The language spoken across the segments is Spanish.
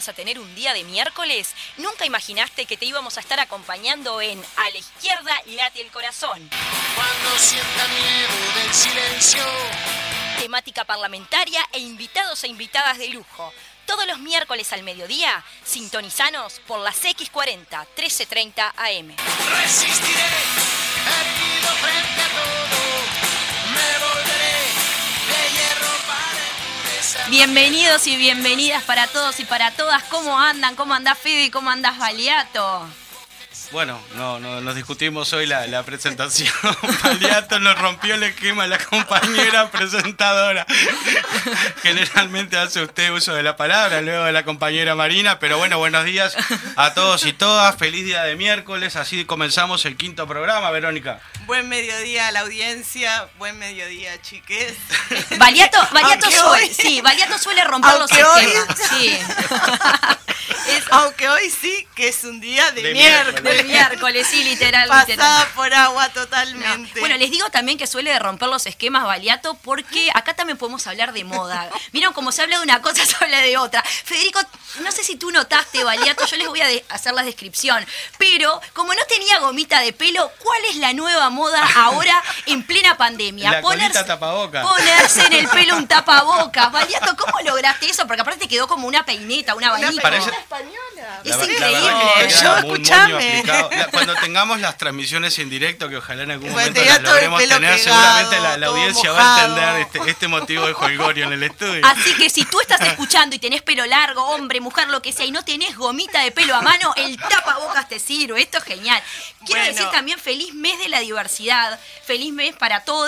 ibas a tener un día de miércoles? ¿Nunca imaginaste que te íbamos a estar acompañando en A la izquierda late el corazón? Cuando sienta miedo del silencio. Temática parlamentaria e invitados e invitadas de lujo. Todos los miércoles al mediodía, sintonizanos por las X40 1330 AM. Resistiré, erguido frente Bienvenidos y bienvenidas para todos y para todas. ¿Cómo andan? ¿Cómo andás Fede cómo andás Baliato? Bueno, no, no nos discutimos hoy la, la presentación. Paliato nos rompió el esquema la compañera presentadora. Generalmente hace usted uso de la palabra, luego de la compañera Marina. Pero bueno, buenos días a todos y todas. Feliz día de miércoles. Así comenzamos el quinto programa, Verónica. Buen mediodía a la audiencia, buen mediodía, chiques. Baliato Aunque suele, hoy- sí, Baliato suele romper los Aunque hoy- esquemas. Sí. Es Aunque hoy sí que es un día de, De miércoles. Miércoles, sí, literal, literal. Pasada por agua No. totalmente. Bueno, les digo también que suele romper los esquemas Baliato porque acá también podemos hablar de moda. Vieron, como se habla de una cosa, se habla de otra. Federico, no sé si tú notaste, Baliato, yo les voy a de- hacer la descripción, pero como no tenía gomita de pelo, ¿cuál es la nueva moda ahora en plena pandemia? La tapaboca. Ponerse en el pelo un tapabocas. Baliato, ¿cómo lograste eso? Porque aparte te quedó como una peineta, una Una abanico. Parece- española. Es La- increíble. Yo, escuchame. La- Cuando tengamos las transmisiones en directo, que ojalá en algún momento las logremos tener, pegado, seguramente la, audiencia va a entender este, este motivo de jolgorio en el estudio. Así que si tú estás escuchando y tenés pelo largo, hombre, mujer, lo que sea, y no tenés gomita de pelo a mano, el tapabocas te sirve. Esto es genial. Quiero Bueno. decir también feliz mes de la diversidad, feliz mes para todos,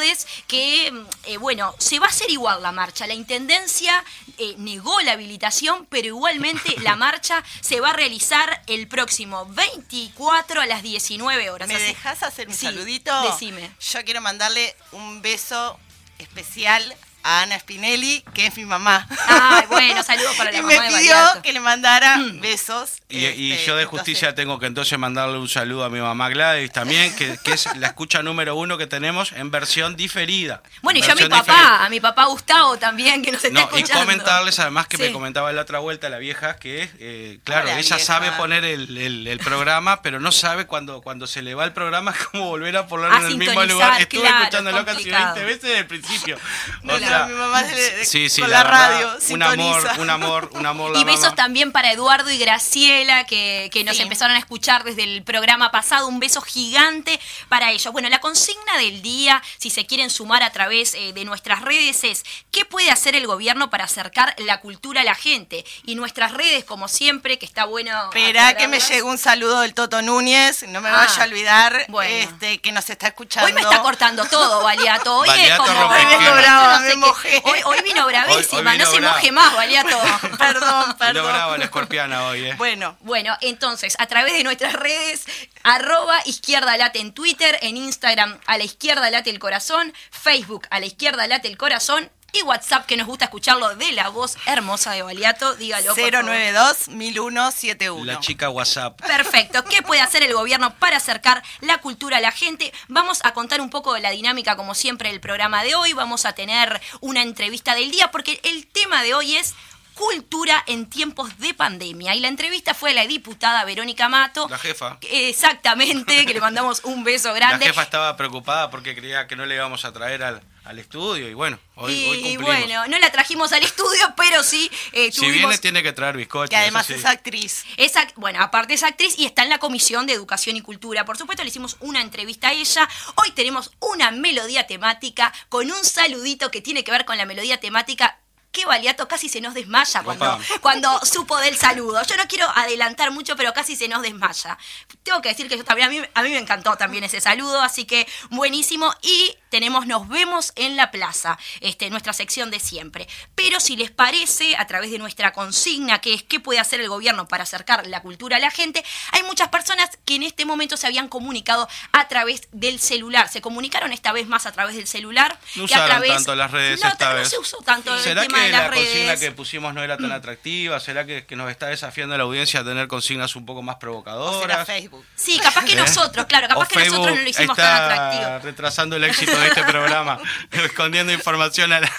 que, eh, bueno, se va a hacer igual la marcha. La Intendencia eh, negó la habilitación, pero igualmente la marcha se va a realizar el próximo 24 a las 19 horas. ¿Me Así- dejas hacer un Sí, saludito? decime. Yo quiero mandarle un beso especial a Ana Spinelli, que es mi mamá. Ay, bueno, saludos para la y mamá me de pidió que le mandara besos. Y, y este, yo de entonces- justicia tengo que entonces mandarle un saludo a mi mamá Gladys también, que, que es la escucha número uno que tenemos en versión diferida. Bueno, y yo a mi papá, diferida. a mi papá Gustavo también, que nos está No, y escuchando. comentarles además que Sí. me comentaba la otra vuelta la vieja que, eh, claro, Hola, ella vieja. sabe poner el, el- el programa, pero no sabe cuando, cuando se le va el programa cómo volver a ponerlo A en el mismo lugar. Estuve claro, escuchándolo casi complicado. 20 veces desde el principio. No, O no, sea, mi mamá se le- sí, sí, con la, radio. Un amor, un amor, un amor. la Y besos también para Eduardo y Graciela, que, que nos Sí. empezaron a escuchar desde el programa pasado. Un beso gigante para ellos. Bueno, la consigna del día, si se quieren sumar a través eh, de nuestras redes, es ¿qué puede hacer el gobierno para acercar la cultura a la gente? Y nuestras redes, como siempre, que está bueno. Esperá que me llegó un saludo del Toto Núñez, no me Ah, vaya a olvidar bueno. este, que nos está escuchando. Hoy me está cortando todo, Baliato. Hoy es como. Hoy No sé mojé. Hoy, hoy vino bravísima, Hoy- hoy no se moje más, Baliato. perdón, Lo perdón. brava la escorpiana hoy, ¿eh? Bueno, Bueno, entonces, a través de nuestras redes, arroba izquierda late en Twitter, en Instagram a la izquierda late el corazón, Facebook a la izquierda late el corazón y WhatsApp que nos gusta escucharlo de la voz hermosa de Baliato, dígalo. por favor. 092-1171. La chica WhatsApp. Perfecto. ¿Qué puede hacer el gobierno para acercar la cultura a la gente? Vamos a contar un poco de la dinámica, como siempre, del programa de hoy. Vamos a tener una entrevista del día, porque el tema de hoy es cultura en tiempos de pandemia. Y la entrevista fue a la diputada Verónica Mato. La jefa. Exactamente, que le mandamos un beso La grande. jefa estaba preocupada porque creía que no le íbamos a traer al, al estudio y bueno, hoy, y hoy cumplimos. bueno, no la trajimos al estudio, pero sí eh, si tuvimos... viene tiene que traer bizcocho. Que además sí. es actriz. Es act- bueno, aparte es actriz y está en la Comisión de Educación y Cultura. Por supuesto, le hicimos una entrevista a ella. Hoy tenemos una melodía temática con un saludito que tiene que ver con la melodía temática. Que Baliato casi se nos desmaya cuando, cuando supo del saludo. Yo no quiero adelantar mucho, pero casi se nos desmaya. Tengo que decir que yo también, a mí, a mí me encantó también ese saludo, así que buenísimo. Y tenemos Nos vemos en la plaza, este, nuestra sección de siempre. Pero si les parece, a través de nuestra consigna, que es qué puede hacer el gobierno para acercar la cultura a la gente, hay muchas personas que en este momento se habían comunicado a través del celular. Se comunicaron esta vez más a través del celular. No que a través... tanto las redes no, esta no vez. se usó tanto el ¿Será tema que de las la consigna que pusimos no era tan atractiva? ¿Será que, que nos está desafiando a la audiencia a tener consignas un poco más O será provocadoras? Facebook. Sí, capaz que ¿Eh? nosotros, claro, capaz O que nosotros no lo hicimos está tan atractivo. retrasando el éxito de este programa, escondiendo información a la...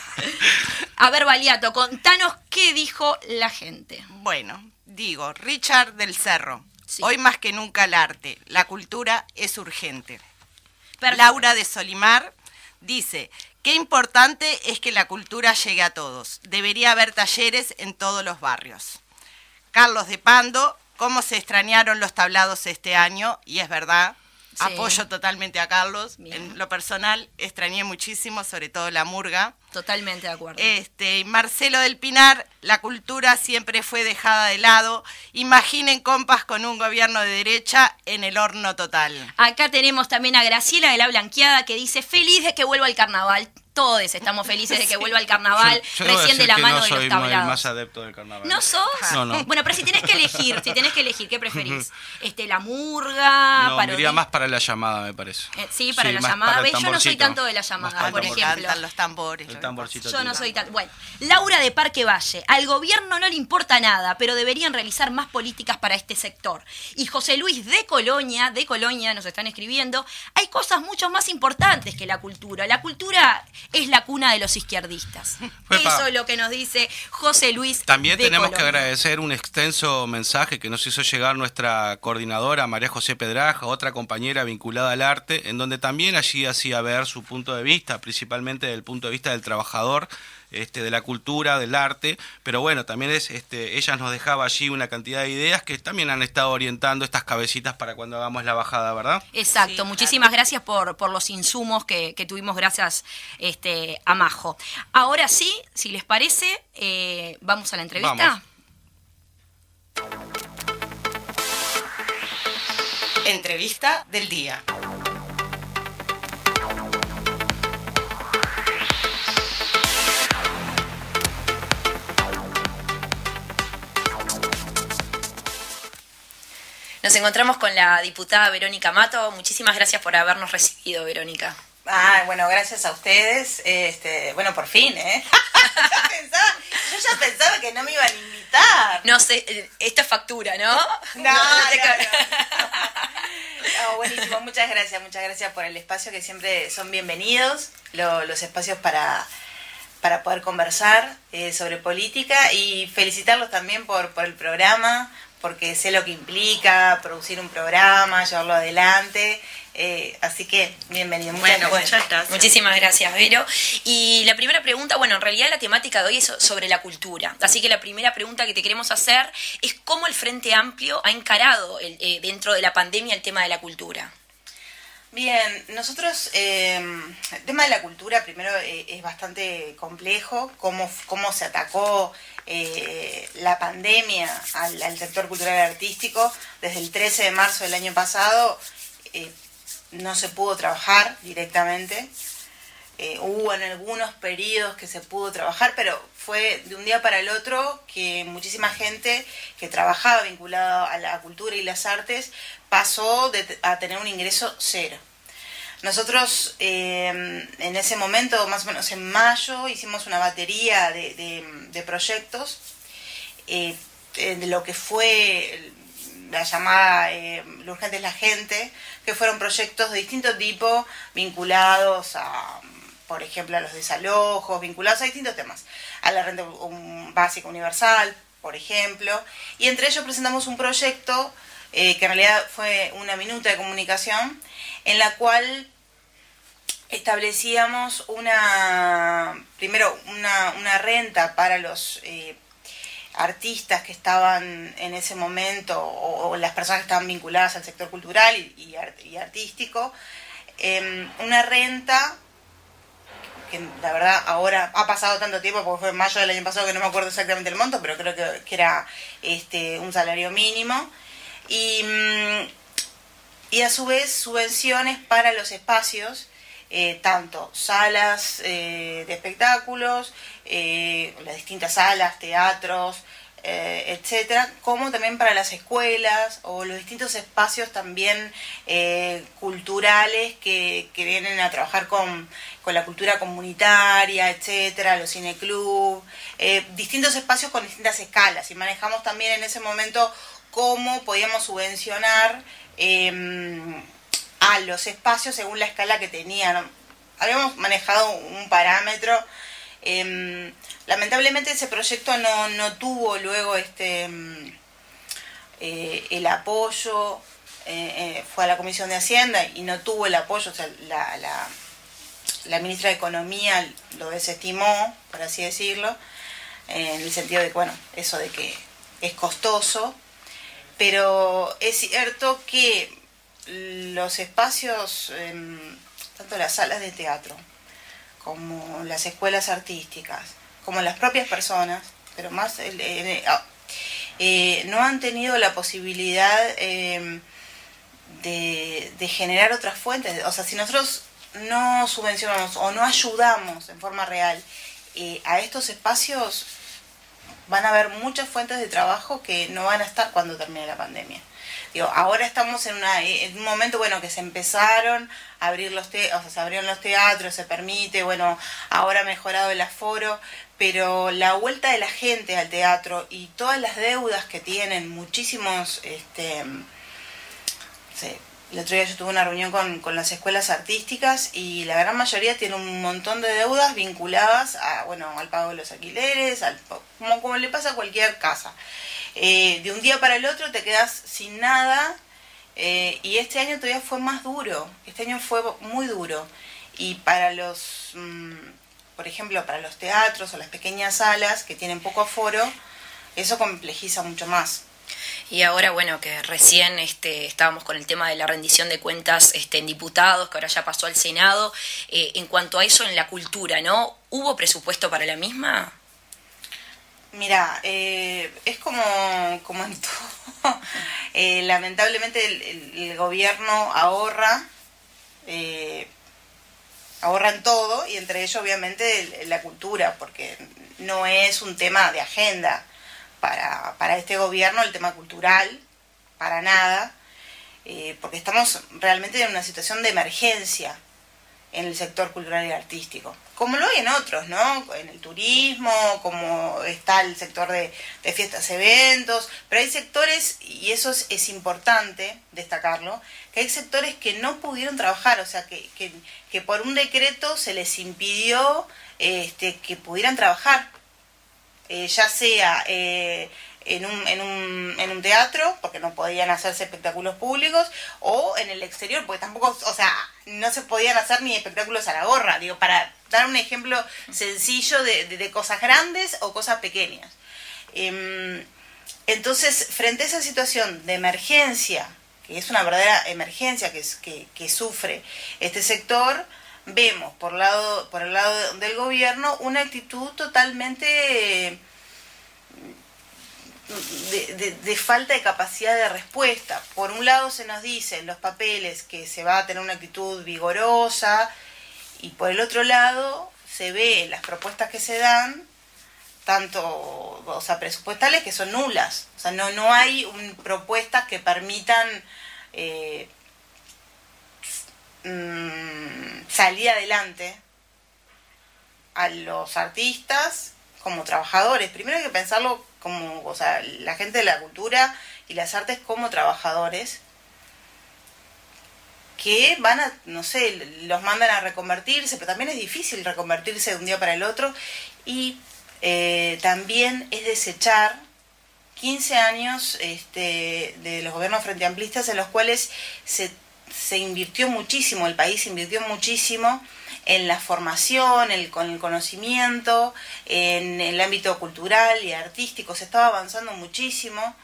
A ver, Baliato, contanos qué dijo la gente. Bueno, digo, Richard del Cerro. Sí. Hoy más que nunca el arte, la cultura es urgente. Perfecto. Laura de Solimar dice, qué importante es que la cultura llegue a todos. Debería haber talleres en todos los barrios. Carlos de Pando, cómo se extrañaron los tablados este año, y es verdad, Sí. apoyo totalmente a Carlos. Bien. En lo personal, extrañé muchísimo, sobre todo la murga. Totalmente de acuerdo. Este, y Marcelo del Pinar, la cultura siempre fue dejada de lado. Imaginen compas con un gobierno de derecha en el horno total. Acá tenemos también a Graciela de la Blanqueada que dice, feliz de que vuelva el carnaval. Todos estamos felices de que vuelva el carnaval, Yo- recién de la mano no de soy los el tablados. más adepto del carnaval. ¿No sos? No, no. Bueno, pero si tenés que elegir, si tenés que elegir, ¿qué preferís? Este, la murga, No, me iría más para la llamada, me parece. Eh, sí, para la llamada. para Yo no soy tanto de la llamada, por ejemplo. Cantan los tambores. El tamborcito. Yo no soy tan. Bueno, Laura de Parque Valle. Al gobierno no le importa nada, pero deberían realizar más políticas para este sector. Y José Luis de Colonia, de Colonia, nos están escribiendo, hay cosas mucho más importantes que la cultura. La cultura es la cuna de los izquierdistas. Epa. Eso es lo que nos dice José Luis. También de tenemos que agradecer un extenso mensaje que nos hizo llegar nuestra coordinadora María José Pedraja, otra compañera vinculada al arte, en donde también allí hacía ver su punto de vista, principalmente desde el punto de vista del trabajador, este, de la cultura, del arte, pero bueno, también es, este, ella nos dejaba allí una cantidad de ideas que también han estado orientando estas cabecitas para cuando hagamos la bajada, ¿verdad? Exacto, Sí, muchísimas gracias por, por los insumos que, que tuvimos gracias este, a Majo. Ahora sí, si les parece, eh, vamos a la entrevista. Vamos. Entrevista del día. Nos encontramos con la diputada Verónica Mato. Muchísimas gracias por habernos recibido, Verónica. Ah, bueno, gracias a ustedes. Este, bueno, por fin, ¿eh? Pensaba- yo ya pensaba que no me iban a invitar. No sé, eh, esto es factura, ¿no? No, te no, No, buenísimo, muchas gracias, muchas gracias por el espacio que siempre son bienvenidos, lo- los espacios para, para poder conversar eh, sobre política y felicitarlos también por, por el programa, porque sé lo que implica producir un programa, llevarlo adelante, eh, así que bienvenido. Muchas Bueno, gracias. muchas gracias. Muchísimas gracias, Vero. Y la primera pregunta, bueno, en realidad la temática de hoy es so- sobre la cultura. Así que la primera pregunta que te queremos hacer es cómo el Frente Amplio ha encarado el- eh, dentro de la pandemia el tema de la cultura. Bien, nosotros, eh, el tema de la cultura primero es bastante complejo, cómo, cómo se atacó eh, la pandemia al, sector cultural y artístico. Desde el 13 de marzo del año pasado eh, no se pudo trabajar directamente. Eh, hubo en algunos periodos que se pudo trabajar, pero fue de un día para el otro que muchísima gente que trabajaba vinculada a la cultura y las artes pasó de- a tener un ingreso cero. Nosotros eh, en ese momento, más o menos en mayo, hicimos una batería de, de- de proyectos eh, eh, de lo que fue la llamada eh, Lo urgente es la gente, que fueron proyectos de distinto tipo vinculados a, por ejemplo, a los desalojos, vinculados a distintos temas, a la renta básica universal, por ejemplo, y entre ellos presentamos un proyecto eh, que en realidad fue una minuta de comunicación, en la cual establecíamos una, primero, una, una renta para los eh, artistas que estaban en ese momento o, las personas que estaban vinculadas al sector cultural y artístico, em, una renta que la verdad ahora ha pasado tanto tiempo porque fue en mayo del año pasado que no me acuerdo exactamente el monto, pero creo que, que era este, un salario mínimo. Y, mm, y a su vez subvenciones para los espacios, eh, tanto salas eh, de espectáculos, eh, las distintas salas, teatros, etcétera, como también para las escuelas o los distintos espacios también culturales que, que vienen a trabajar con, con la cultura comunitaria, etcétera, los cineclub, distintos espacios con distintas escalas. Y manejamos también en ese momento cómo podíamos subvencionar eh, a los espacios según la escala que tenían. Habíamos manejado un parámetro. eh, lamentablemente ese proyecto no, no tuvo luego este mm, eh, el apoyo, eh, eh, fue a la Comisión de Hacienda y no tuvo el apoyo, o sea, la, la, la ministra de Economía lo desestimó, por así decirlo, en el sentido de, bueno, eso de que es costoso, pero es cierto que los espacios, em, tanto las salas de teatro como las escuelas artísticas, como las propias personas, pero más el- ah, eh, no han tenido la posibilidad em, de, de generar otras fuentes. O sea, si nosotros no subvencionamos o no ayudamos en forma real eh, a estos espacios, van a haber muchas fuentes de trabajo que no van a estar cuando termine la pandemia. Digo, ahora estamos en, una, en un momento, bueno, que se empezaron a abrir los te o sea, se abrieron los teatros, se permite, bueno, ahora ha mejorado el aforo, pero la vuelta de la gente al teatro y todas las deudas que tienen muchísimos, este, sí, el otro día yo tuve una reunión con, con las escuelas artísticas y la gran mayoría tiene un montón de deudas vinculadas a, bueno, al pago de los alquileres, al, como, como le pasa a cualquier casa. Eh, de un día para el otro te quedas sin nada eh, y este año todavía fue más duro, este año fue muy duro. Y para los, mm, por ejemplo, para los teatros o las pequeñas salas que tienen poco aforo, eso complejiza mucho más. Y ahora, bueno, que recién este, estábamos con el tema de la rendición de cuentas este, en diputados, que ahora ya pasó al Senado. Eh, en cuanto a eso en la cultura, ¿no? ¿Hubo presupuesto para la misma? Mira, eh, es como, como en todo. Eh, lamentablemente el, el- gobierno ahorra, eh, ahorra en todo y entre ellos obviamente la cultura, porque no es un tema de agenda para, para este gobierno el tema cultural, para nada, eh, porque estamos realmente en una situación de emergencia en el sector cultural y artístico, como lo hay en otros, ¿no? En el turismo, como está el sector de, de fiestas, eventos, pero hay sectores, y eso es, es importante destacarlo, que hay sectores que no pudieron trabajar, o sea, que, que, que por un decreto se les impidió este, que pudieran trabajar, eh, ya sea eh, en, un, en, un, en un teatro, porque no podían hacerse espectáculos públicos, o en el exterior, porque tampoco, o sea, no se podían hacer ni espectáculos a la gorra, digo, para dar un ejemplo sencillo de, cosas grandes o cosas pequeñas. Em, entonces, frente a esa situación de emergencia, que es una verdadera emergencia que sufre este sector, vemos por, lado, por el lado del gobierno una actitud totalmente eh, de, falta de capacidad de respuesta. Por un lado se nos dice en los papeles que se va a tener una actitud vigorosa y por el otro lado se ve las propuestas que se dan tanto o sea, presupuestales que son nulas. O sea, no, no hay propuestas que permitan eh, mm, salir adelante a los artistas como trabajadores. Primero hay que pensarlo como, o sea, la gente de la cultura y las artes como trabajadores que van a, no sé, los mandan a reconvertirse, pero también es difícil reconvertirse de un día para el otro y eh, también es desechar 15 años este, de los gobiernos frente amplistas en los cuales se, se invirtió muchísimo, el país invirtió muchísimo en la formación, el, con el conocimiento, en el ámbito cultural y artístico, se estaba avanzando muchísimo.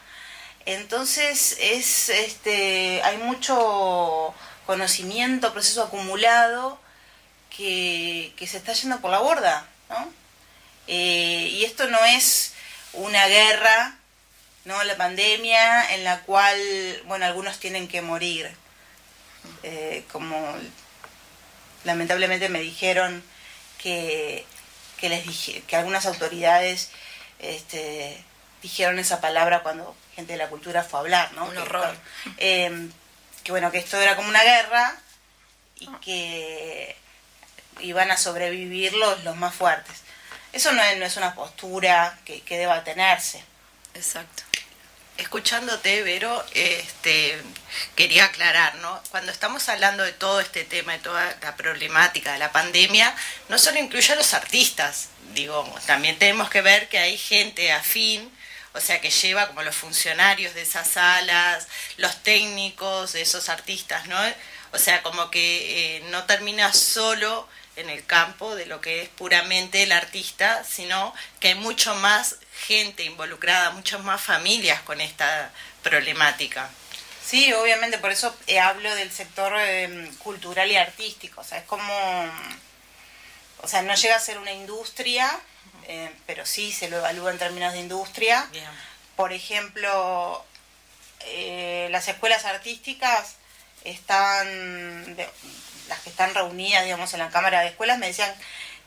Entonces es este hay mucho conocimiento, proceso acumulado que, se está yendo por la borda, ¿no? Eh, y esto no es una guerra, ¿no? La pandemia en la cual, bueno, algunos tienen que morir. Eh, como lamentablemente me dijeron que, que les dije, que algunas autoridades este, dijeron esa palabra cuando gente de la cultura fue a hablar, ¿no? Un horror. eh, que bueno, que esto era como una guerra y que iban a sobrevivir los, los más fuertes. Eso no es, no es una postura que, que deba tenerse. Exacto. Escuchándote, Vero, este, quería aclarar, ¿no? Cuando estamos hablando de todo este tema, de toda la problemática de la pandemia, no solo incluye a los artistas, digo, también tenemos que ver que hay gente afín o sea que lleva como los funcionarios de esas salas, los técnicos de esos artistas, ¿no? O sea, como que eh, no termina solo en el campo de lo que es puramente el artista, sino que hay mucho más gente involucrada, muchas más familias con esta problemática. Sí, obviamente, por eso eh, hablo del sector eh, cultural y artístico. O sea, es como. O sea, no llega a ser una industria, eh, pero sí se lo evalúa en términos de industria. Bien. Por ejemplo, eh, las escuelas artísticas están. de- las que están reunidas, digamos, en la Cámara de Escuelas me decían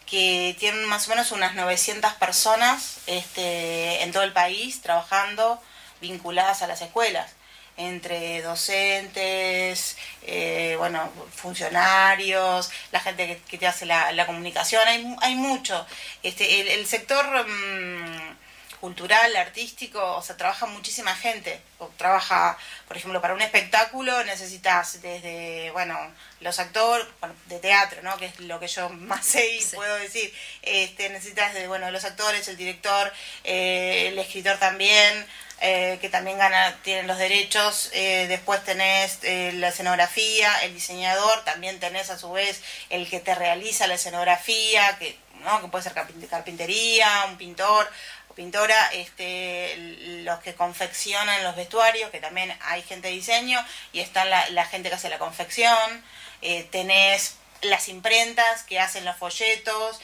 que tienen más o menos unas 900 personas este, en todo el país trabajando vinculadas a las escuelas, entre docentes, eh, bueno, funcionarios, la gente que, que te hace la, comunicación, hay, hay mucho. Este, el, el sector mm, cultural, artístico, o sea, trabaja muchísima gente. O trabaja, por ejemplo, para un espectáculo necesitas desde, bueno, los actores, bueno, de teatro, ¿no? Que es lo que yo más sé y Sí. puedo decir. Este, necesitas de, bueno, los actores, el director, eh, el escritor también, eh, que también gana, tienen los derechos. Eh, después tenés eh, la escenografía, el diseñador, también tenés a su vez el que te realiza la escenografía, que, ¿no? que puede ser carpin- carpintería, un pintor pintora, este, los que confeccionan los vestuarios, que también hay gente de diseño, y está la, la gente que hace la confección, eh, tenés las imprentas que hacen los folletos,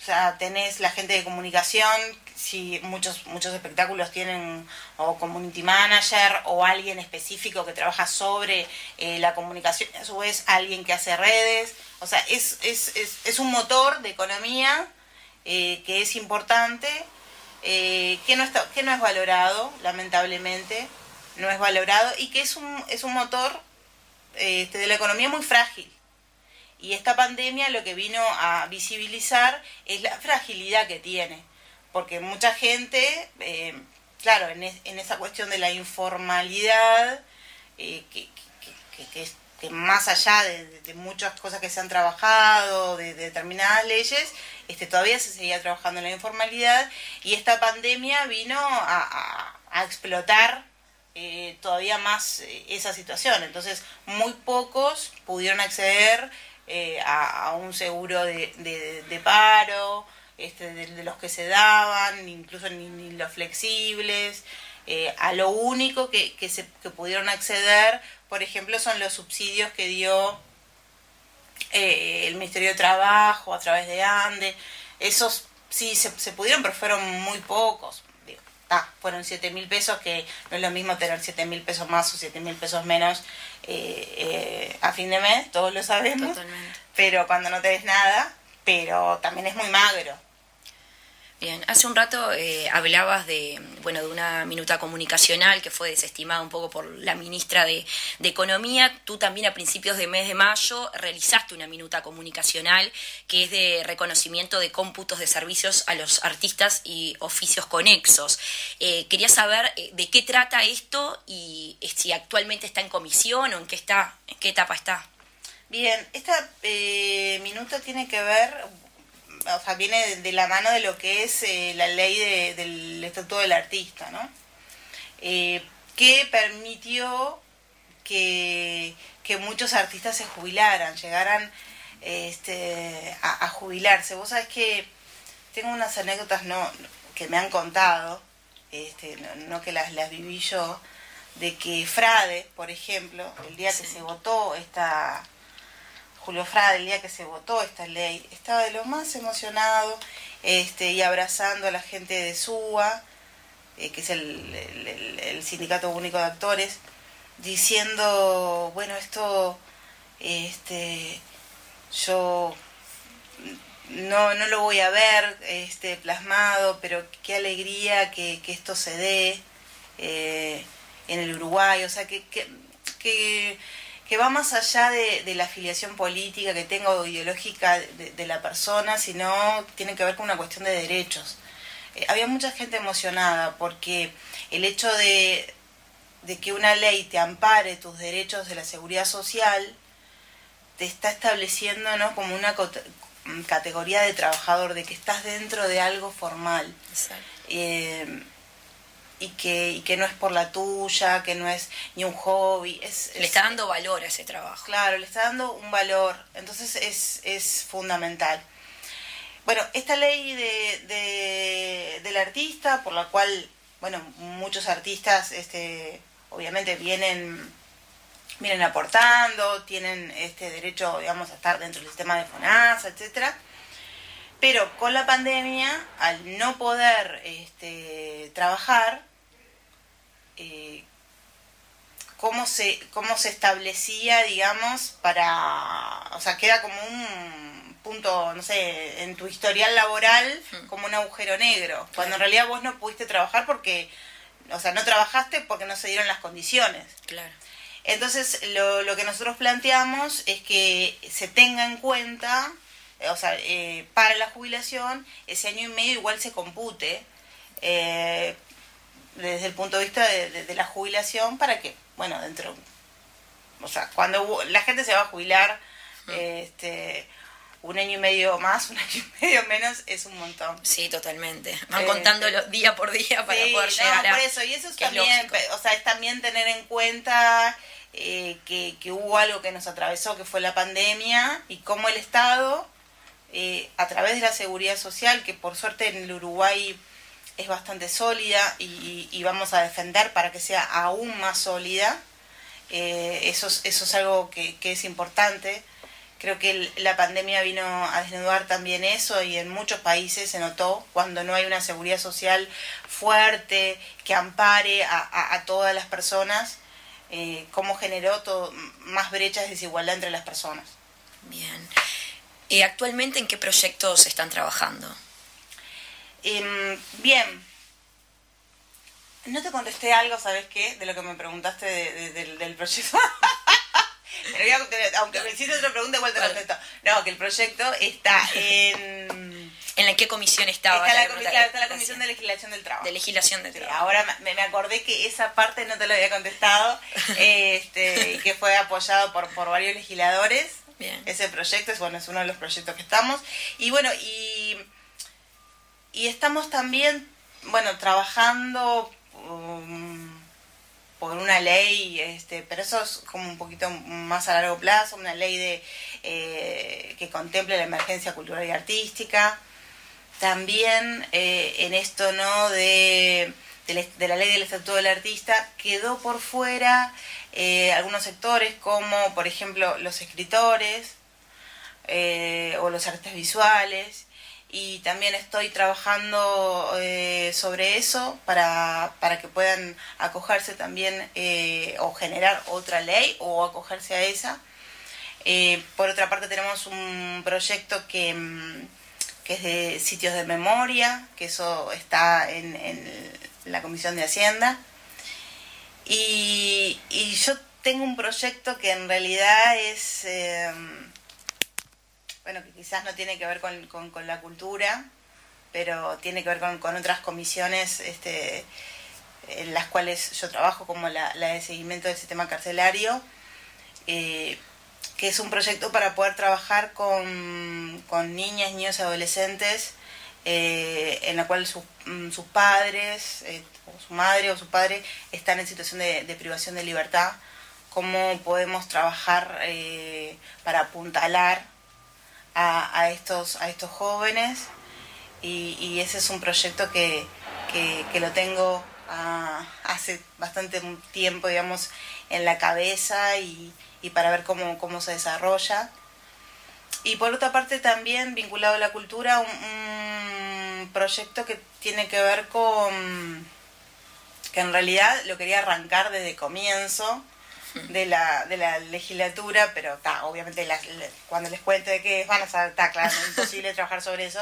o sea, tenés la gente de comunicación, si muchos muchos espectáculos tienen o community manager o alguien específico que trabaja sobre eh, la comunicación, a su vez alguien que hace redes, o sea, es, es, es, es un motor de economía eh, que es importante, eh, que, no está, que no es valorado, lamentablemente, no es valorado y que es un, es un motor eh, este, de la economía muy frágil. Y esta pandemia lo que vino a visibilizar es la fragilidad que tiene. Porque mucha gente, eh, claro, en, es- en esa cuestión de la informalidad, eh, que, que- que- que es- que más allá de, muchas cosas que se han trabajado, de, de determinadas leyes, este, todavía se seguía trabajando en la informalidad y esta pandemia vino a, a- explotar eh, todavía más eh, esa situación. Entonces, muy pocos pudieron acceder eh, a, a un seguro de, paro, este, de, los que se daban, incluso ni, ni los flexibles. Eh, a lo único que, que, se, que pudieron acceder, por ejemplo, son los subsidios que dio eh, el Ministerio de Trabajo a través de ANDE. Esos sí se, se pudieron, pero fueron muy pocos. Digo, ta, fueron 7 mil pesos, que no es lo mismo tener 7 mil pesos más o 7 mil pesos menos eh, eh, a fin de mes, todos lo sabemos. Totalmente. Pero cuando no tenés nada, pero también es muy magro. Bien, hace un rato eh, hablabas de, bueno, de una minuta comunicacional que fue desestimada un poco por la ministra de, Economía. Tú también a principios de mes de mayo realizaste una minuta comunicacional que es de reconocimiento de cómputos de servicios a los artistas y oficios conexos. Eh, quería saber eh, de qué trata esto y eh, si actualmente está en comisión o en qué está, en qué etapa está. Bien, esta minuta tiene que ver, o sea, viene de, de la mano de lo que es eh, la ley de- del Estatuto del Artista, ¿no? Eh, que permitió que, que muchos artistas se jubilaran, llegaran este, a, a jubilarse. Vos sabés que tengo unas anécdotas no, que me han contado, este, no, no que las, las viví yo, de que Frade, por ejemplo, el día que se votó esta, Julio Frade, el día que se votó esta ley, estaba de lo más emocionado este, y abrazando a la gente de SUA, eh, que es el, Sindicato Único de Actores, diciendo, bueno, esto, este, yo no, no lo voy a ver este, plasmado, pero qué alegría que, que esto se dé eh, en el Uruguay, o sea, que, que, que va más allá de, de la afiliación política que tengo o ideológica de, de la persona, sino tiene que ver con una cuestión de derechos. Eh, había mucha gente emocionada porque el hecho de, de que una ley te ampare tus derechos de la seguridad social te está estableciendo ¿no? como una categoría de trabajador, de que estás dentro de algo formal. Eh, y que, y que no es por la tuya, que no es ni un hobby. Es, Le es- está dando valor a ese trabajo. Claro, le está dando un valor, entonces es, es fundamental. Bueno, esta ley de, de- del artista, por la cual, bueno, muchos artistas, este, obviamente vienen, vienen aportando, tienen este derecho, digamos, a estar dentro del sistema de FONASA, etcétera. Pero con la pandemia, al no poder este, trabajar, eh, cómo se cómo se establecía digamos para o sea queda como un punto no sé en tu historial laboral Mm. como un agujero negro cuando en realidad vos no pudiste trabajar porque o sea no trabajaste porque no se dieron las condiciones Claro. entonces, lo, lo que nosotros planteamos es que se tenga en cuenta, eh, o sea, eh, para la jubilación, ese año y medio igual se compute eh, desde el punto de vista de, de- de la jubilación para que, bueno, dentro, o sea, cuando la gente se va a jubilar, este, un año y medio más, un año y medio menos, es un montón. Sí, totalmente. Van Eh, contándolo día por día para Sí, poder no, llegar a... por eso, y eso es también, o sea, es también tener en cuenta eh, que, que hubo algo que nos atravesó, que fue la pandemia, y cómo el Estado, eh, a través de la seguridad social, que por suerte en el Uruguay es bastante sólida y, y- vamos a defender para que sea aún más sólida, eh, eso, es, eso es algo que, que es importante. Creo que el- la pandemia vino a desnudar también eso y en muchos países se notó cuando no hay una seguridad social fuerte que ampare a todas las personas, eh, cómo generó todo, más brechas de desigualdad entre las personas. Bien. ¿Y actualmente en qué proyectos están trabajando? Em, bien. No te contesté algo, ¿sabes qué? De lo que me preguntaste de- de- del, del proyecto. Pero aunque me hiciste otra pregunta, igual te Vale. contesto. No, que el proyecto está en... ¿En la qué comisión estaba? está, la, claro, está la Comisión de Legislación del Trabajo. de legislación de Sí, trabajo. ahora me, me acordé que esa parte no te lo había contestado, este, y que fue apoyado por, por varios legisladores. Bien. Ese proyecto es bueno, es uno de los proyectos que estamos. Y bueno, y, y estamos también, bueno, trabajando um, por una ley, este, pero eso es como un poquito más a largo plazo, una ley de eh, que contemple la emergencia cultural y artística. También eh, en esto no de, de, la, ley del estatuto del artista quedó por fuera eh, algunos sectores como por ejemplo los escritores o los artistas visuales y también estoy trabajando eh, sobre eso para, para que puedan acogerse también eh, o generar otra ley o acogerse a esa. Eh, por otra parte tenemos un proyecto que, mm, que es de sitios de memoria, que eso está en, en la Comisión de Hacienda. Y, yo tengo un proyecto que en realidad es, bueno, que quizás no tiene que ver con, con- la cultura, pero tiene que ver con, con otras comisiones este, en las cuales yo trabajo, como la, de seguimiento del sistema carcelario. eh, que es un proyecto para poder trabajar con, con niñas, niños adolescentes, eh, en la cual sus, mm, sus padres, eh, o su madre o su padre, están en situación de, de privación de libertad. Cómo podemos trabajar para apuntalar a, estos, a estos jóvenes. Y, ese es un proyecto que, que, lo tengo ah, hace bastante tiempo, digamos, en la cabeza y, y para ver cómo, cómo se desarrolla. Y por otra parte también vinculado a la cultura, un proyecto que tiene que ver con, que en realidad lo quería arrancar desde comienzo de la, de la legislatura, pero ta, obviamente las- cuando les cuente de qué es, van a saber, está claro, es imposible trabajar sobre eso,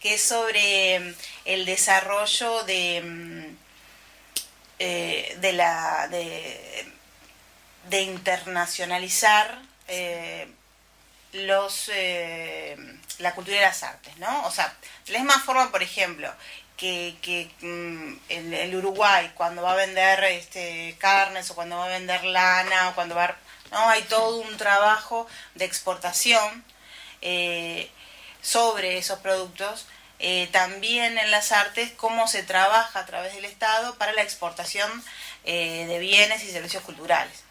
que es sobre mm, el desarrollo de, mm, eh, de la de, de internacionalizar eh, los eh, la cultura y las artes, ¿no? O sea, de la misma forma, por ejemplo, que, que mm, en el Uruguay cuando va a vender este carnes o cuando va a vender lana o cuando va a, no hay todo un trabajo de exportación eh, sobre esos productos eh, también en las artes cómo se trabaja a través del Estado para la exportación eh, de bienes y servicios culturales.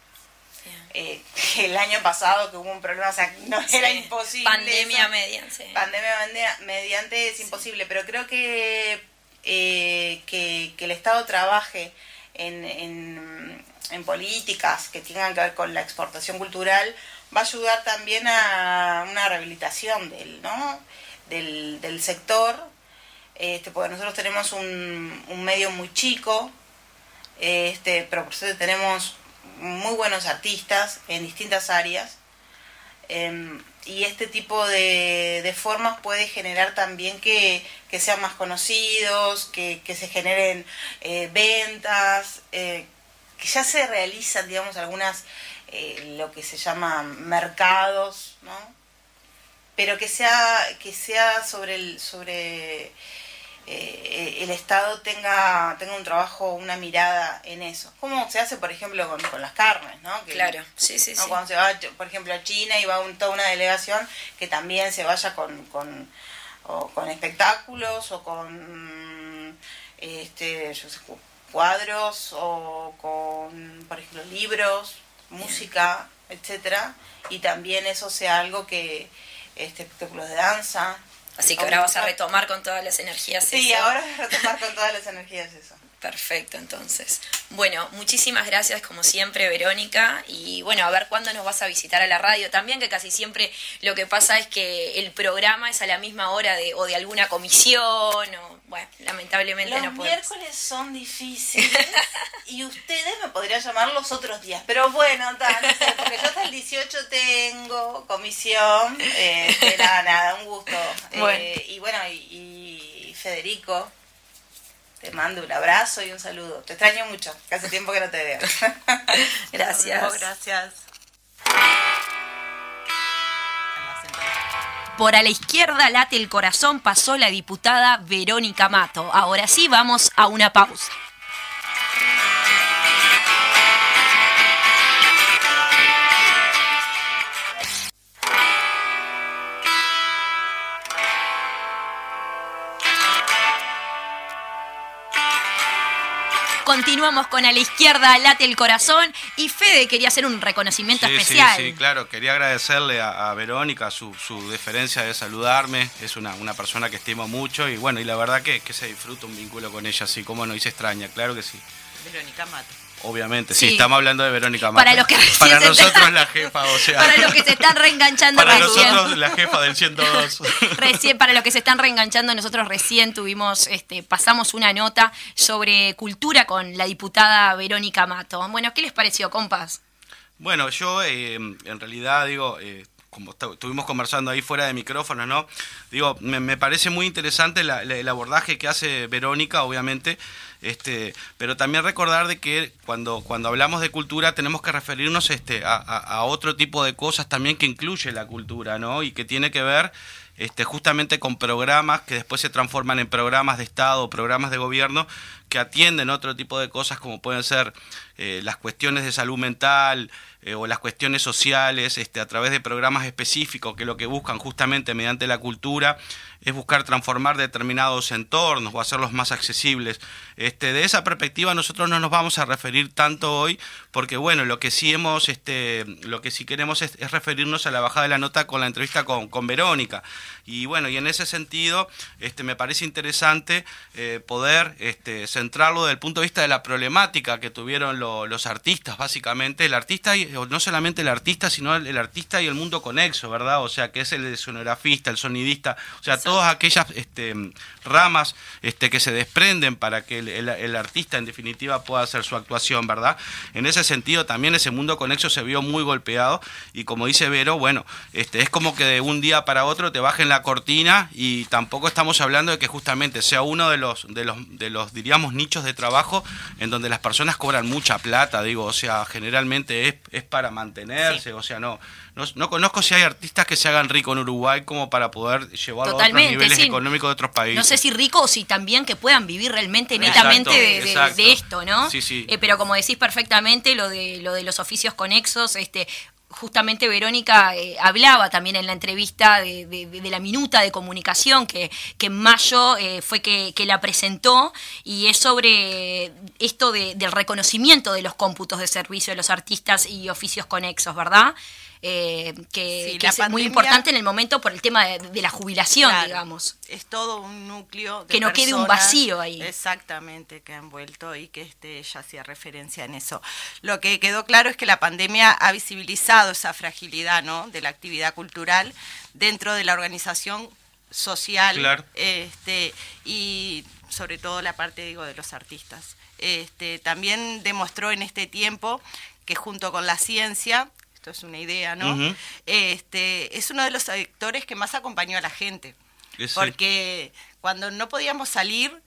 Eh, el año pasado que hubo un problema, o sea, no era imposible. Pandemia eso. media, sí. Pandemia media- mediante es imposible, pero creo que, eh, que, que el Estado trabaje en, en, políticas que tengan que ver con la exportación cultural va a ayudar también a una rehabilitación del, ¿no? del, del sector, este, porque nosotros tenemos un, un medio muy chico, este, pero por suerte tenemos muy buenos artistas en distintas áreas. Em, y este tipo de, formas puede generar también que, que sean más conocidos, que, que se generen eh, ventas, eh, que ya se realizan, digamos, algunas, eh, lo que se llama mercados, ¿no? Pero que sea, que sea sobre el, sobre eh, el Estado tenga, tenga un trabajo, una mirada en eso. Como se hace, por ejemplo, con, con las carnes, ¿no? Que- Claro, sí, sí, ¿no? sí. Cuando se va, por ejemplo, a China y va un- toda una delegación, que también se vaya con, con, o con espectáculos o con este, yo sé, cu- cuadros o con, por ejemplo, libros, música, etcétera Y también eso sea algo que, este, espectáculos de danza. Así que ahora vas a audiovisual. retomar con todas las energías. Sí, eso. ahora voy a retomar con todas las energías eso. Perfecto, entonces. Bueno, muchísimas gracias como siempre, Verónica. Y bueno, a ver cuándo nos vas a visitar a la radio también, que casi siempre lo que pasa es que el programa es a la misma hora de, o de alguna comisión, o bueno, lamentablemente Los no podemos. miércoles son difíciles y ustedes me podrían llamar los otros días. Pero bueno, ta, no sé, porque yo hasta el 18 tengo comisión. Eh, nada, nada, un gusto. Eh, y bueno, y, y Federico, te mando un abrazo y un saludo. Te extraño mucho, que hace tiempo que no te veo. Gracias. Gracias. Por a la izquierda late el corazón, pasó la diputada Verónica Mato. Ahora sí, vamos a una pausa. Continuamos con a la izquierda late el corazón y Fede quería hacer un reconocimiento Sí, especial. Sí, sí, claro. Quería agradecerle a, a Verónica su, su deferencia de saludarme. Es una, una persona que estimo mucho y bueno, y la verdad que, que se disfruta un vínculo con ella, así como no, y se extraña, claro que sí. Verónica Mato. Obviamente, Sí. sí, estamos hablando de Verónica Para Mata. los que Para nosotros la jefa, o sea. Para los que se están reenganchando para recién. nosotros la jefa del 102. Recién, para los que se están reenganchando, nosotros recién tuvimos, este, pasamos una nota sobre cultura con la diputada Verónica Mato. Bueno, ¿qué les pareció, compas? Bueno, yo eh, en realidad digo, eh, como estu- estuvimos conversando ahí fuera de micrófono, ¿no? Digo, me, me parece muy interesante la- el abordaje que hace Verónica, obviamente, este, pero también recordar de que cuando, cuando hablamos de cultura tenemos que referirnos este, a, a- a otro tipo de cosas también que incluye la cultura, ¿no? Y que tiene que ver este, justamente con programas que después se transforman en programas de Estado, programas de gobierno que atienden otro tipo de cosas como pueden ser eh, las cuestiones de salud mental eh, o las cuestiones sociales este, a través de programas específicos que lo que buscan justamente mediante la cultura es buscar transformar determinados entornos o hacerlos más accesibles. Este, de esa perspectiva nosotros no nos vamos a referir tanto hoy porque bueno, lo que sí hemos, este, lo que sí queremos es, es referirnos a la bajada de la nota con la entrevista con, con Verónica. Y bueno, y en ese sentido este, me parece interesante eh, poder este, centrarlo desde el punto de vista de la problemática que tuvieron lo- los artistas, básicamente. El artista, y, no solamente el artista, sino el, el artista y el mundo conexo, ¿verdad? O sea, que es el sonografista, el sonidista, o sea, todas aquellas este, ramas este, que se desprenden para que el, el- el artista en definitiva pueda hacer su actuación, ¿verdad? En ese sentido también ese mundo conexo se vio muy golpeado y como dice Vero, bueno, este, es como que de un día para otro te bajen la cortina y tampoco estamos hablando de que justamente sea uno de los, de los, de los diríamos, nichos de trabajo en donde las personas cobran mucha plata, digo, o sea, generalmente es, es para mantenerse, o sea, no, no, no conozco si hay artistas que se hagan rico en Uruguay como para poder llevarlo a otros niveles sí. económicos de otros países. No sé si rico o si también que puedan vivir realmente Exacto, netamente de, de- exacto. de esto, ¿no? Sí, sí. Eh, pero como decís perfectamente, lo de, lo de los oficios conexos, este, justamente Verónica eh, hablaba también en la entrevista de, de- de la minuta de comunicación que, que en mayo eh, fue que, la presentó y es sobre esto de- del reconocimiento de los cómputos de servicio de los artistas y oficios conexos, ¿verdad? Eh, que Sí, que la es muy importante en el momento por el tema de, de la jubilación, Claro, digamos. Es todo un núcleo. De Que no quede un vacío ahí. Exactamente, que ha envuelto y que este ya hacía referencia en eso. Lo que quedó claro es que la pandemia ha visibilizado esa fragilidad ¿no? de la actividad cultural dentro de la organización social Claro. este, y sobre todo la parte digo de los artistas. Este, también demostró en este tiempo que junto con la ciencia, esto es una idea, ¿no? Este, es uno de los sectores que más acompañó a la gente. Porque cuando no podíamos salir,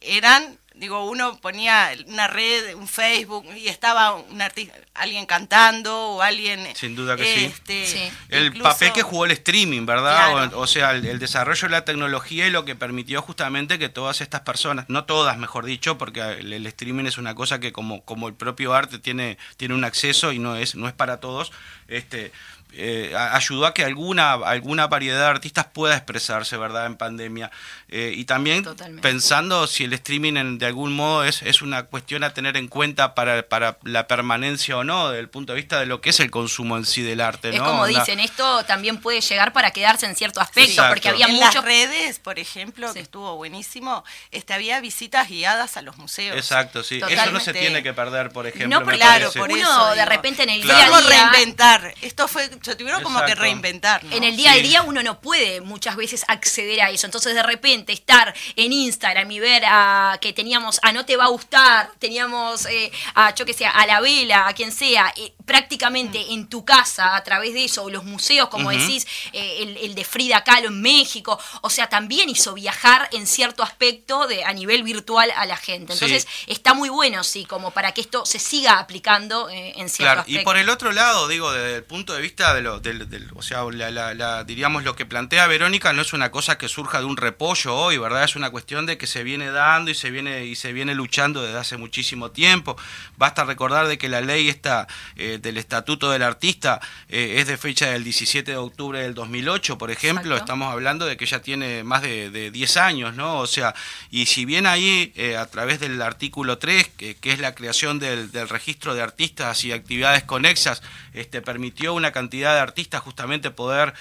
eran, digo, uno ponía una red, un Facebook, y estaba un artista, alguien cantando o alguien... Sin duda que sí. este, Sí. El incluso- papel que jugó el streaming, ¿verdad? Claro. O, o sea, el, el desarrollo de la tecnología y lo que permitió justamente que todas estas personas, no todas, mejor dicho, porque el, el streaming es una cosa que como, como el propio arte tiene, tiene un acceso y no es, no es para todos, este eh, ayudó a que alguna, alguna variedad de artistas pueda expresarse, ¿verdad? En pandemia. Eh, y también Totalmente. pensando si el streaming en- de algún modo es, es una cuestión a tener en cuenta para, para la permanencia o no, desde el punto de vista de lo que es el consumo en sí del arte, Es como Onda- dicen, esto también puede llegar para quedarse en cierto aspecto, Exacto. porque había en muchos... las redes, por ejemplo, Sí. que estuvo buenísimo, este, había visitas guiadas a los museos. Exacto, sí. Eso no se tiene que perder, por ejemplo. No, me Claro, parece. por uno eso, de repente en el Claro. día a día... reinventar. Esto fue, se tuvieron como que reinventar. ¿no? En el día Sí. a día uno no puede muchas veces acceder a eso. Entonces de repente estar en Instagram y ver a que teníamos a No Te Va a Gustar, teníamos eh, a yo que sé, a La Vela, a quien sea, eh, prácticamente en tu casa a través de eso, o los museos, como decís, eh, el, el de Frida Kahlo en México, o sea, también hizo viajar en cierto aspecto de, a nivel virtual a la gente. Sí. Entonces está muy bueno, sí, como para que esto se siga aplicando eh, en cierto Claro, aspecto. y por el otro lado, digo, desde el punto de vista de lo, del, del- o sea, la, la- la- diríamos lo que plantea Verónica no es una cosa que surja de un repollo hoy, ¿verdad? Es una cuestión de que se viene dando y se viene y se viene luchando desde hace muchísimo tiempo. Basta recordar de que la ley esta eh, del estatuto del artista eh, es de fecha del 17 de octubre del 2008, por ejemplo, Exacto. estamos hablando de que ya tiene más de, de 10 años, ¿no? O sea, y si bien ahí eh, a través del artículo 3, que, que es la creación del, del registro de artistas y actividades conexas, este, permitió una cantidad de artistas justamente poder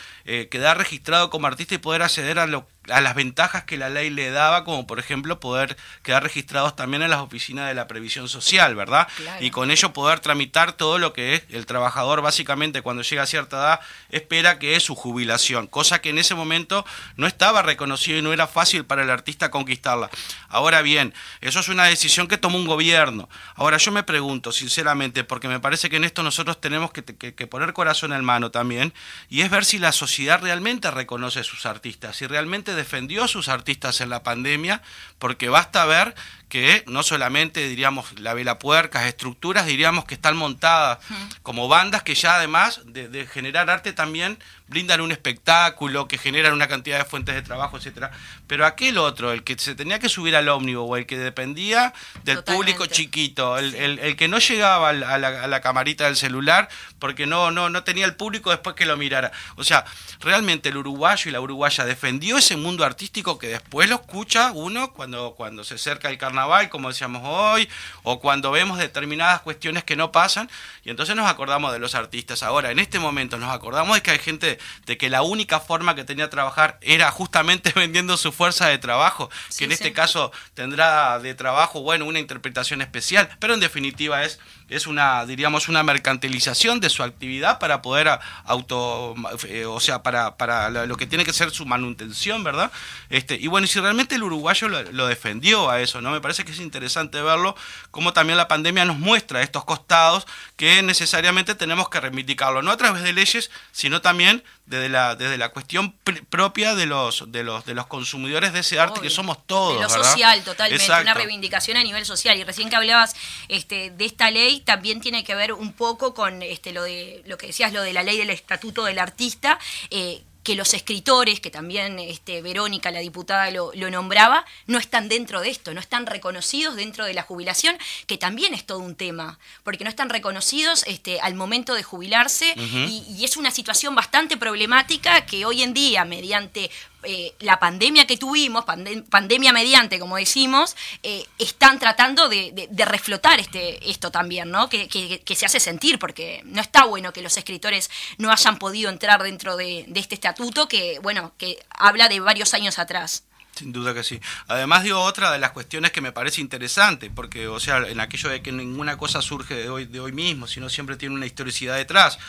quedar registrado como artista y poder acceder a lo a las ventajas que la ley le daba, como por ejemplo poder quedar registrados también en las oficinas de la previsión social, ¿verdad? Claro. Y con ello poder tramitar todo lo que es el trabajador básicamente cuando llega a cierta edad espera que es su jubilación, cosa que en ese momento no estaba reconocido y no era fácil para el artista conquistarla. Ahora bien, eso es una decisión que tomó un gobierno. Ahora yo me pregunto sinceramente, porque me parece que en esto nosotros tenemos que, que- que poner corazón en mano también, y es ver si la sociedad realmente reconoce a sus artistas, si realmente defendió a sus artistas en la pandemia, porque basta ver que no solamente diríamos la vela puercas, estructuras diríamos que están montadas como bandas que ya además de, de generar arte también brindan un espectáculo, que generan una cantidad de fuentes de trabajo, etcétera. Pero aquel otro, el que se tenía que subir al ómnibus o el que dependía del Totalmente. público chiquito, el, el- el que no llegaba al- a la, a la camarita del celular porque no, no, no tenía el público después que lo mirara. O sea, realmente el uruguayo y la uruguaya defendió ese mundo artístico que después lo escucha uno cuando, cuando se acerca el carnaval, como decíamos hoy, o cuando vemos determinadas cuestiones que no pasan, y entonces nos acordamos de los artistas. Ahora, en este momento nos acordamos de que hay gente de que la única forma que tenía de trabajar era justamente vendiendo su fuerza de trabajo, que Sí, en este caso tendrá de trabajo, bueno, una interpretación especial, pero en definitiva es, es una, diríamos, una mercantilización de su actividad para poder auto, eh, o sea, para, para lo, que tiene que ser su manutención, ¿verdad? Este, y bueno, si realmente el uruguayo lo, lo defendió a eso, ¿no? Me parece que es interesante verlo, como también la pandemia nos muestra estos costados que necesariamente tenemos que reivindicarlo, no a través de leyes, sino también desde la, desde la cuestión pr- propia de los, de los, de los consumidores de ese arte Obvio. que somos todos. De lo ¿verdad? social, totalmente. Exacto. Una reivindicación a nivel social. Y recién que hablabas este, de esta ley, también tiene que ver un poco con este, lo de lo que decías, lo de la ley del estatuto del artista. eh, que los escritores, que también este, Verónica, la diputada, lo, lo nombraba, no están dentro de esto, no están reconocidos dentro de la jubilación, que también es todo un tema, porque no están reconocidos este, al momento de jubilarse y, y es una situación bastante problemática que hoy en día, mediante eh, la pandemia que tuvimos, pande- pandemia mediante, como decimos, eh, están tratando de, reflotar este, esto también, ¿no? Que se hace sentir, porque no está bueno que los escritores no hayan podido entrar dentro de, de este estatuto que, bueno, que habla de varios años atrás. Sin duda que sí. Además, digo, otra de las cuestiones que me parece interesante, porque, o sea, en aquello de que ninguna cosa surge de hoy, de hoy mismo, sino siempre tiene una historicidad detrás.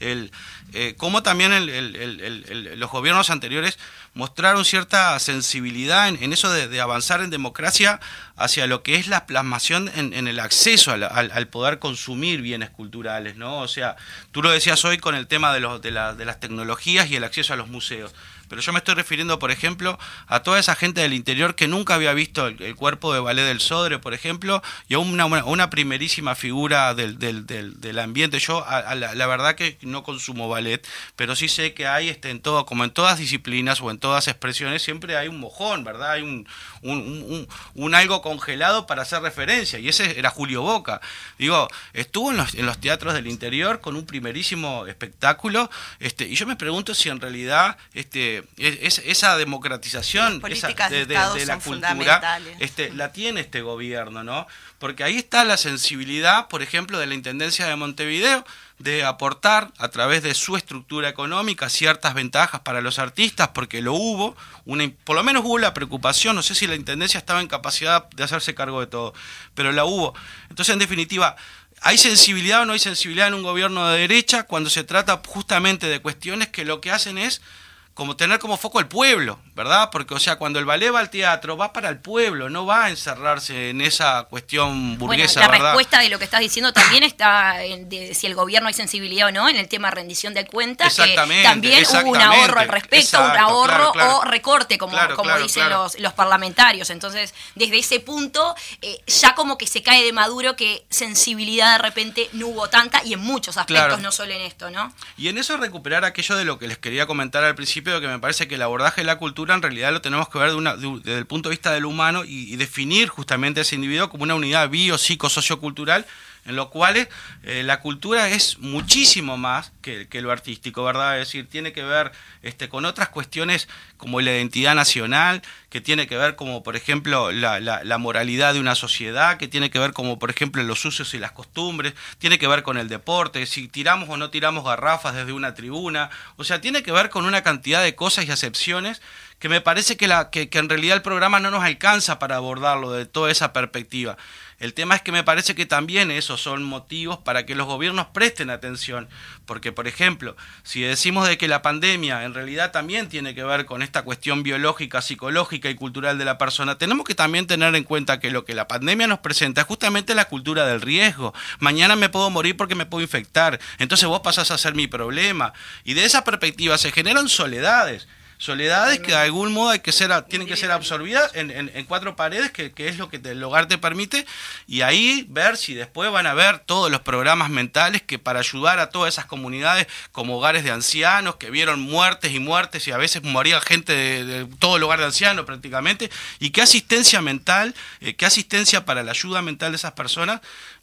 El, eh, cómo también los gobiernos anteriores mostraron cierta sensibilidad en, eso de, avanzar en democracia hacia lo que es la plasmación en, en el acceso al, al- al poder consumir bienes culturales, ¿no? O sea, tú lo decías hoy con el tema de, los, de, la- de las tecnologías y el acceso a los museos. Pero yo me estoy refiriendo, por ejemplo, a toda esa gente del interior que nunca había visto el, cuerpo de ballet del Sodre, por ejemplo, y a una, una, primerísima figura del, del, del, del ambiente. Yo, a, la, verdad que no consumo ballet, pero sí sé que hay, este, en todo, como en todas disciplinas o en todas expresiones, siempre hay un mojón, ¿verdad? Hay un, un, un, un- un algo congelado para hacer referencia, y ese era Julio Boca. Digo, estuvo en los, en los teatros del interior con un primerísimo espectáculo, este, y yo me pregunto si en realidad este, es- es- esa democratización esa de de, de- Estado de la cultura este, la tiene este gobierno, ¿no? Porque ahí está la sensibilidad, por ejemplo, de la Intendencia de Montevideo de aportar a través de su estructura económica ciertas ventajas para los artistas, porque lo hubo, una, por lo menos hubo la preocupación, no sé si la Intendencia estaba en capacidad de hacerse cargo de todo, pero la hubo. Entonces, en definitiva, ¿hay sensibilidad o no hay sensibilidad en un gobierno de derecha cuando se trata justamente de cuestiones que lo que hacen es como tener como foco el pueblo, ¿verdad? Porque, o sea, cuando el ballet va al teatro, va para el pueblo, no va a encerrarse en esa cuestión burguesa, bueno, la ¿verdad? respuesta de lo que estás diciendo también está en de si el gobierno hay sensibilidad o no en el tema rendición de cuentas, que Exactamente, también hubo un ahorro al respecto, un ahorro claro, claro. o recorte, como, Claro, como claro, dicen. Los, los parlamentarios. Entonces, desde ese punto, eh, ya como que se cae de maduro que sensibilidad de repente no hubo tanta y en muchos aspectos, no solo en esto, ¿no? Y en eso recuperar aquello de lo que les quería comentar al principio, de que me parece que el abordaje de la cultura en realidad lo tenemos que ver de una- de desde el punto de vista del humano y, y definir justamente ese individuo como una unidad bio, psico, sociocultural, en lo cual eh, la cultura es muchísimo más que, que lo artístico, ¿verdad? Es decir, tiene que ver este, con otras cuestiones como la identidad nacional, que tiene que ver como, por ejemplo, la, la- la moralidad de una sociedad, que tiene que ver como, por ejemplo, los usos y las costumbres, tiene que ver con el deporte, si tiramos o no tiramos garrafas desde una tribuna, o sea, tiene que ver con una cantidad de cosas y acepciones que me parece que, la, que, que en realidad el programa no nos alcanza para abordarlo de toda esa perspectiva. El tema es que me parece que también esos son motivos para que los gobiernos presten atención, porque por ejemplo, si decimos de que la pandemia en realidad también tiene que ver con esta cuestión biológica, psicológica y cultural de la persona, tenemos que también tener en cuenta que lo que la pandemia nos presenta es justamente la cultura del riesgo. Mañana me puedo morir porque me puedo infectar, entonces vos pasás a ser mi problema. Y de esa perspectiva se generan soledades. Soledades que de algún modo hay que ser, tienen que ser absorbidas en, en- en cuatro paredes, que, que es lo que el hogar te permite, y ahí ver si después van a ver todos los programas mentales que para ayudar a todas esas comunidades, como hogares de ancianos, que vieron muertes y muertes, y a veces moría gente de, de todo el hogar de ancianos prácticamente, y qué asistencia mental, eh, qué asistencia para la ayuda mental de esas personas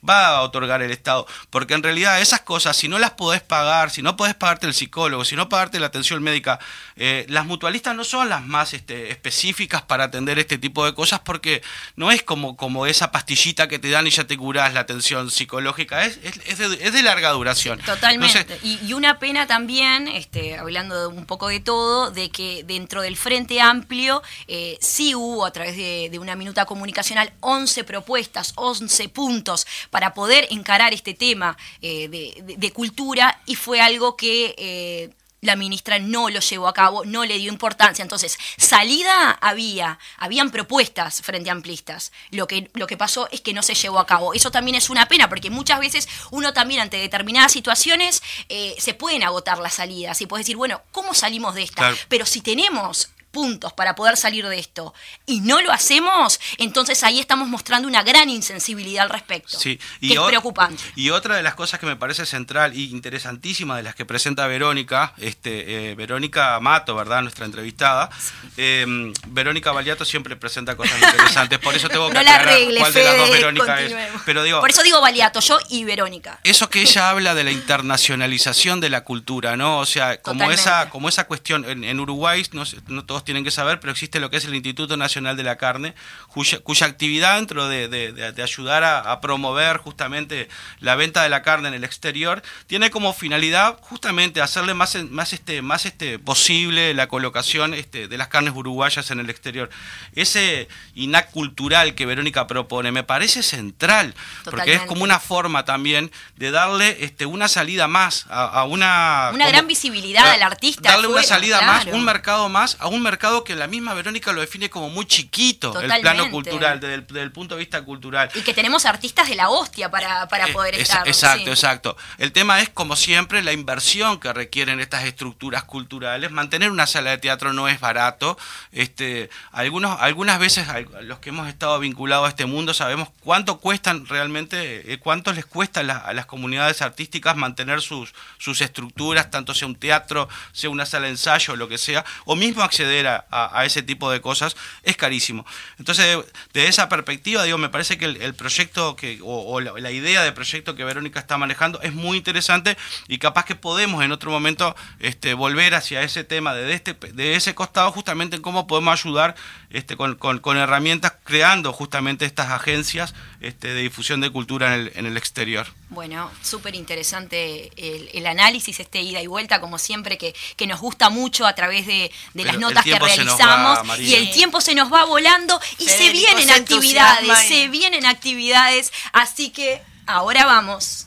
va a otorgar el Estado. Porque en realidad esas cosas, si no las podés pagar, si no podés pagarte el psicólogo, si no pagarte la atención médica, eh, las mutualistas no son las más este, específicas para atender este tipo de cosas porque no es como, como esa pastillita que te dan y ya te curás la atención psicológica, es, es, es de, es de larga duración. Totalmente. Entonces, y, y una pena también, este, hablando de un poco de todo, de que dentro del Frente Amplio eh, sí hubo a través de, de una minuta comunicacional 11 propuestas, 11 puntos para poder encarar este tema eh, de cultura y fue algo que... eh, la ministra no lo llevó a cabo, no le dio importancia. Entonces, salida había, habían propuestas frente amplistas. Lo que, lo que pasó es que no se llevó a cabo. Eso también es una pena, porque muchas veces uno también ante determinadas situaciones eh, se pueden agotar las salidas y puedes decir, bueno, ¿cómo salimos de esta? Claro. Pero si tenemos puntos para poder salir de esto y no lo hacemos, entonces ahí estamos mostrando una gran insensibilidad al respecto. Sí, que es preocupante. Y otra de las cosas que me parece central y interesantísima de las que presenta Verónica, este, eh, Verónica Mato, ¿verdad? Nuestra entrevistada. eh, Verónica Baliato siempre presenta cosas interesantes, por eso tengo que No la aclarar arregle, cuál de las dos Verónica es. Pero digo, Por eso digo Baliato, yo y Verónica. eso que ella habla de la internacionalización de la cultura, ¿no? O sea, como Totalmente. esa, como esa cuestión, en, en Uruguay, no, no todos tienen que saber, pero existe lo que es el Instituto Nacional de la Carne, cuya, cuya actividad dentro de, de- ayudar a, a promover justamente la venta de la carne en el exterior, tiene como finalidad justamente hacerle más, más, este, más este, posible la colocación este, de las carnes uruguayas en el exterior. Ese INAC cultural que Verónica propone me parece central, porque es como una forma también de darle este, una salida más a, a una... Una gran visibilidad al artista Darle una salida más, un mercado más, a un mercado que la misma Verónica lo define como muy chiquito, el Totalmente. plano cultural, desde el, desde el punto de vista cultural. Y que tenemos artistas de la hostia para, para Eh, poder es- estar. Exacto, sí. exacto. El tema es, como siempre, la inversión que requieren estas estructuras culturales. Mantener una sala de teatro no es barato. Este, algunos, algunas veces los que hemos estado vinculados a este mundo sabemos cuánto cuestan realmente, eh, cuánto les cuesta la- a las comunidades artísticas mantener sus, sus estructuras, tanto sea un teatro, sea una sala de ensayo, lo que sea, o mismo acceder a, ese tipo de cosas, es carísimo. Entonces, de esa perspectiva, digo, me parece que el, proyecto que, o, la idea de proyecto que Verónica está manejando es muy interesante y capaz que podemos en otro momento este, volver hacia ese tema de, este, de ese costado, justamente en cómo podemos ayudar este, con, con- con herramientas, creando justamente estas agencias este, de difusión de cultura en el, en el exterior. Bueno, súper interesante el, el análisis, este ida y vuelta, como siempre, que, que nos gusta mucho a través de, de las notas que realizamos. va, y el tiempo se nos va volando y se vienen se actividades, se vienen actividades. Así que ahora vamos.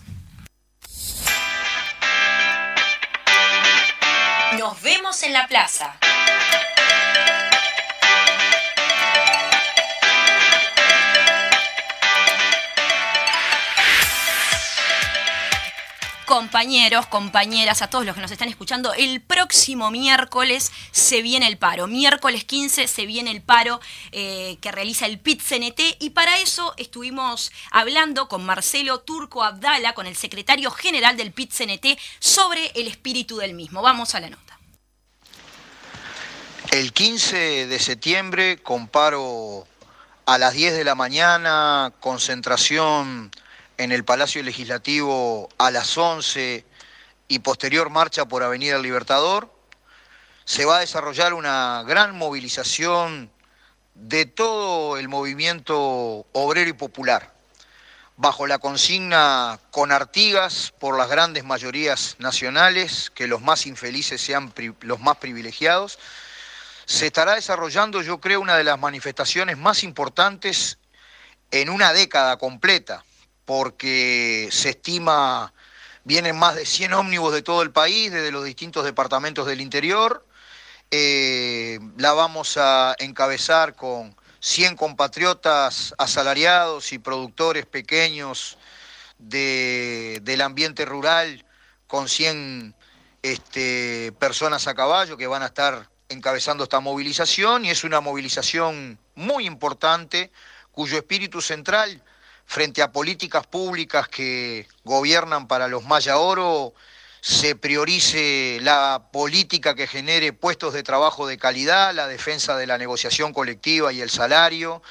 Nos vemos en la plaza. Compañeros, compañeras, a todos los que nos están escuchando, el próximo miércoles se viene el paro. Miércoles 15 se viene el paro eh, que realiza el PIT-CNT y para eso estuvimos hablando con Marcelo Turco Abdala, con el secretario general del PIT-CNT, sobre el espíritu del mismo. Vamos a la nota. El 15 de septiembre, con paro a las 10 de la mañana, concentración en el Palacio Legislativo a las 11 y posterior marcha por Avenida Libertador, se va a desarrollar una gran movilización de todo el movimiento obrero y popular, bajo la consigna con Artigas por las grandes mayorías nacionales, que los más infelices sean los más privilegiados, se estará desarrollando, yo creo, una de las manifestaciones más importantes en una década completa, porque se estima, vienen más de 100 ómnibus de todo el país, desde los distintos departamentos del interior. Eh, la vamos a encabezar con 100 compatriotas asalariados y productores pequeños de- del ambiente rural, con 100 este, personas a caballo que van a estar encabezando esta movilización y es una movilización muy importante cuyo espíritu central frente a políticas públicas que gobiernan para los Maya Oro se priorice la política que genere puestos de trabajo de calidad, la defensa de la negociación colectiva y el salario,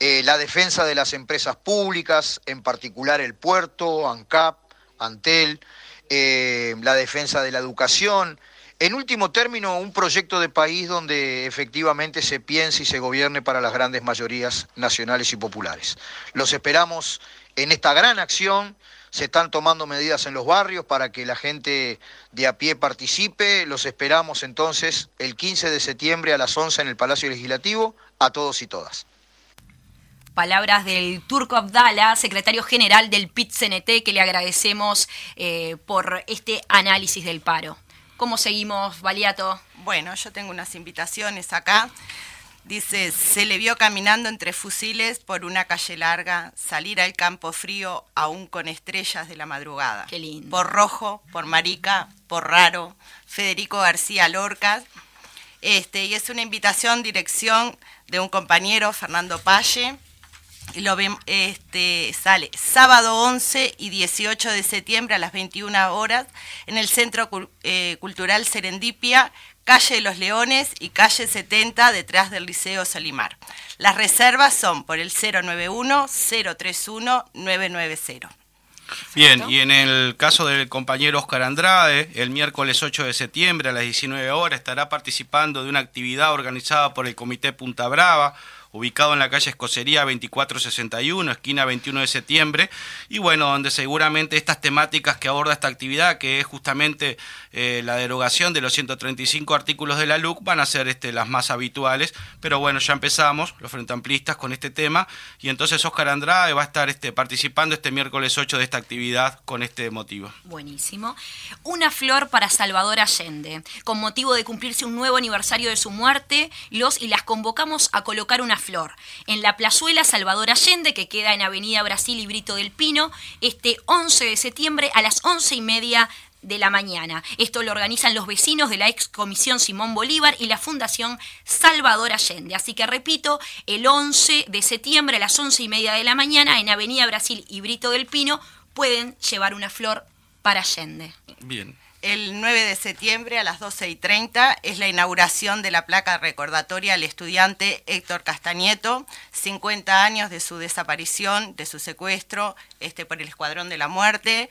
eh, la defensa de las empresas públicas, en particular el puerto, ANCAP, Antel, eh, la defensa de la educación. En último término, un proyecto de país donde efectivamente se piense y se gobierne para las grandes mayorías nacionales y populares. Los esperamos en esta gran acción. Se están tomando medidas en los barrios para que la gente de a pie participe. Los esperamos entonces el 15 de septiembre a las 11 en el Palacio Legislativo a todos y todas. Palabras del Turco Abdala, secretario general del PIT-CNT, que le agradecemos eh, por este análisis del paro. ¿Cómo seguimos, Baliato? Bueno, yo tengo unas invitaciones acá. Dice, se le vio caminando entre fusiles por una calle larga, salir al campo frío aún con estrellas de la madrugada. Qué lindo. Por Rojo, por Marica, por Raro, Federico García Lorca. Este, y es una invitación, dirección de un compañero, Fernando Palle. Lo vem- este, sale sábado 11 y 18 de septiembre a las 21 horas en el Centro eh, Cultural Serendipia, calle de los Leones y calle 70 detrás del Liceo Solimar. Las reservas son por el 091-031-990. Bien, y en el caso del compañero Oscar Andrade, el miércoles 8 de septiembre a las 19 horas estará participando de una actividad organizada por el Comité Punta Brava, ubicado en la calle Escocería 2461, esquina 21 de septiembre, y bueno, donde seguramente estas temáticas que aborda esta actividad, que es justamente eh, la derogación de los 135 artículos de la LUC, van a ser este, las más habituales, pero bueno, ya empezamos los Frente Amplistas con este tema, y entonces Oscar Andrade va a estar este, participando este miércoles 8 de esta actividad con este motivo. Buenísimo. Una flor para Salvador Allende. Con motivo de cumplirse un nuevo aniversario de su muerte, los y las convocamos a colocar una flor en la plazuela Salvador Allende, que queda en Avenida Brasil y Brito del Pino, este 11 de septiembre a las 11 y media de la mañana. Esto lo organizan los vecinos de la ex comisión Simón Bolívar y la Fundación Salvador Allende. Así que repito, el 11 de septiembre a las 11 y media de la mañana en Avenida Brasil y Brito del Pino pueden llevar una flor para Allende. Bien. El 9 de septiembre a las 12 y 30 es la inauguración de la placa recordatoria al estudiante Héctor Castañeto, 50 años de su desaparición, de su secuestro este, por el Escuadrón de la Muerte.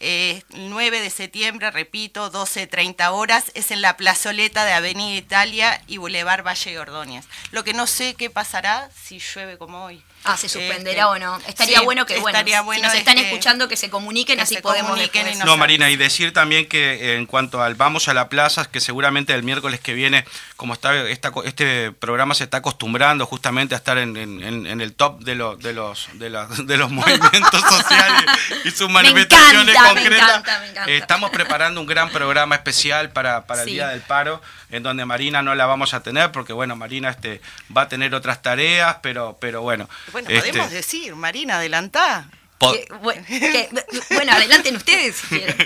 Eh, el 9 de septiembre, repito, 12.30 horas, es en la plazoleta de Avenida Italia y Boulevard Valle y Ordóñez. Lo que no sé qué pasará si llueve como hoy. Ah, se suspenderá Este, o no. Estaría sí, bueno que, bueno, estaría si nos están este, escuchando, que se comuniquen, que así se podemos comuniquen después. No, Marina, y decir también que eh, en cuanto al vamos a la plaza, que seguramente el miércoles que viene, como está esta, co- este programa se está acostumbrando justamente a estar en, en- en- en el top de, lo- de los de, la- de los movimientos sociales y sus manifestaciones encanta, me concretas, encanta, me encanta. eh, estamos preparando un gran programa especial para, para el. Día del Paro, en donde Marina no la vamos a tener, porque bueno, Marina este va a tener otras tareas, pero, pero bueno. Bueno, este, podemos decir, Marina, adelantá. Que, bueno, que- bueno, adelanten ustedes si quieren.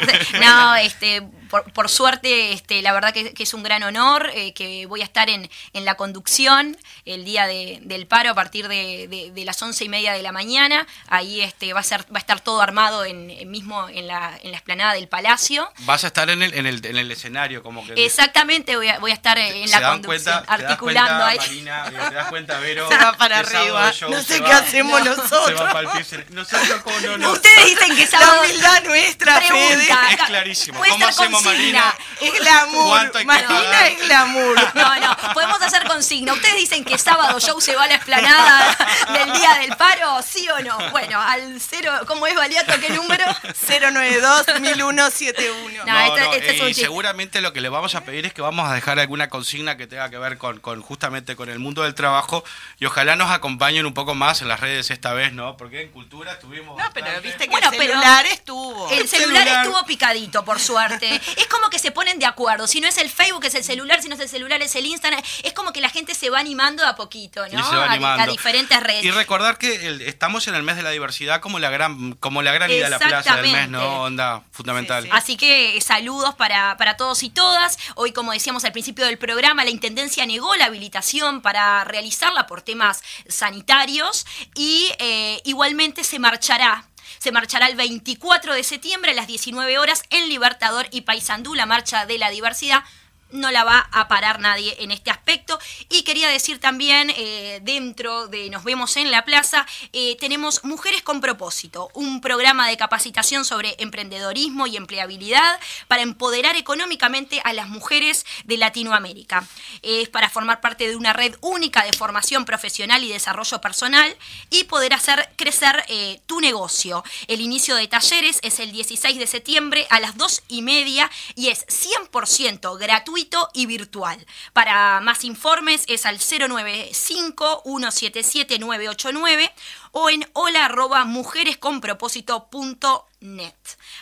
No, este, por, por suerte, este, la verdad que, que es un gran honor, eh, que voy a estar en, en la conducción el día de- del paro a partir de, de- de las once y media de la mañana. Ahí este, va, a ser, va a estar todo armado en, en mismo en la, en la explanada del Palacio. Vas a estar en el, en el, en el escenario, como que... Exactamente, voy a, voy a estar en se la conducción, cuenta, articulando ahí. Marina, te das cuenta, Vero, Se va para arriba. show No se sé va- qué hacemos Se nosotros. va para el piso. Nosotros como no, no. Ustedes dicen que La humildad nuestra, Fede. Es clarísimo. ¿Cómo hacemos, consigna. Marina? Es glamour. ¿Cuánto hay que Marina pagar? es glamour. No, no, podemos hacer consigna. Ustedes dicen que sábado show se va a la esplanada del día del paro, ¿sí o no? Bueno, al cero, ¿cómo es Baliato? ¿Qué número? 092-1171. No, este- este es un y chiste. seguramente lo que le vamos a pedir es que vamos a dejar alguna consigna que tenga que ver con, con justamente con el mundo del trabajo y ojalá nos acompañen un poco más en las redes esta vez, ¿no? Porque en cultura estuvimos No, pero viste que Bueno, el celular estuvo. El celular, celular. estuvo picadito, por suerte. Es como que se ponen de acuerdo. Si no es el Facebook, es el celular. Si no es el celular, es el Instagram. Es como que la gente se va animando a poquito, ¿no? Y se va A- animando. A, diferentes redes. Y recordar que el- estamos en el mes de la diversidad como la gran como la gran idea de la plaza del mes. ¿no? Onda fundamental. Sí, Así que eh, saludos para, para todos y todas. Hoy, como decíamos al principio del programa, la Intendencia negó la habilitación para realizarla por temas sanitarios y eh, igualmente se marchará. Se marchará el 24 de septiembre a las 19 horas en Libertador y Paysandú, la marcha de la diversidad. No la va a parar nadie en este aspecto. Y quería decir también, eh, dentro de Nos vemos en la plaza, eh, tenemos Mujeres con propósito, un programa de capacitación sobre emprendedorismo y empleabilidad para empoderar económicamente a las mujeres de Latinoamérica. Es para formar parte de una red única de formación profesional y desarrollo personal y poder hacer crecer eh, tu negocio. El inicio de talleres es el 16 de septiembre a las 2 y media y es 100% gratuito y virtual. Para más informes es al 095-177-989 o en hola arroba mujeresconpropósito.net.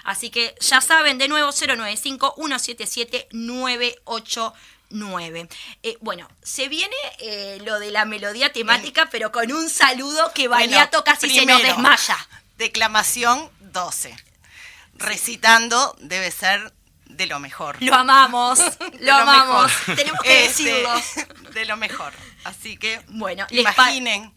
Así que ya saben, de nuevo 095-177-989. Eh, bueno, se viene eh, lo de la melodía temática, pero con un saludo que Baliato Bueno, casi se nos primero, desmaya. Declamación 12. Recitando debe ser de lo mejor. Lo amamos, lo amamos. Tenemos que Este, decirlo. De lo mejor. Así que, Bueno, imaginen.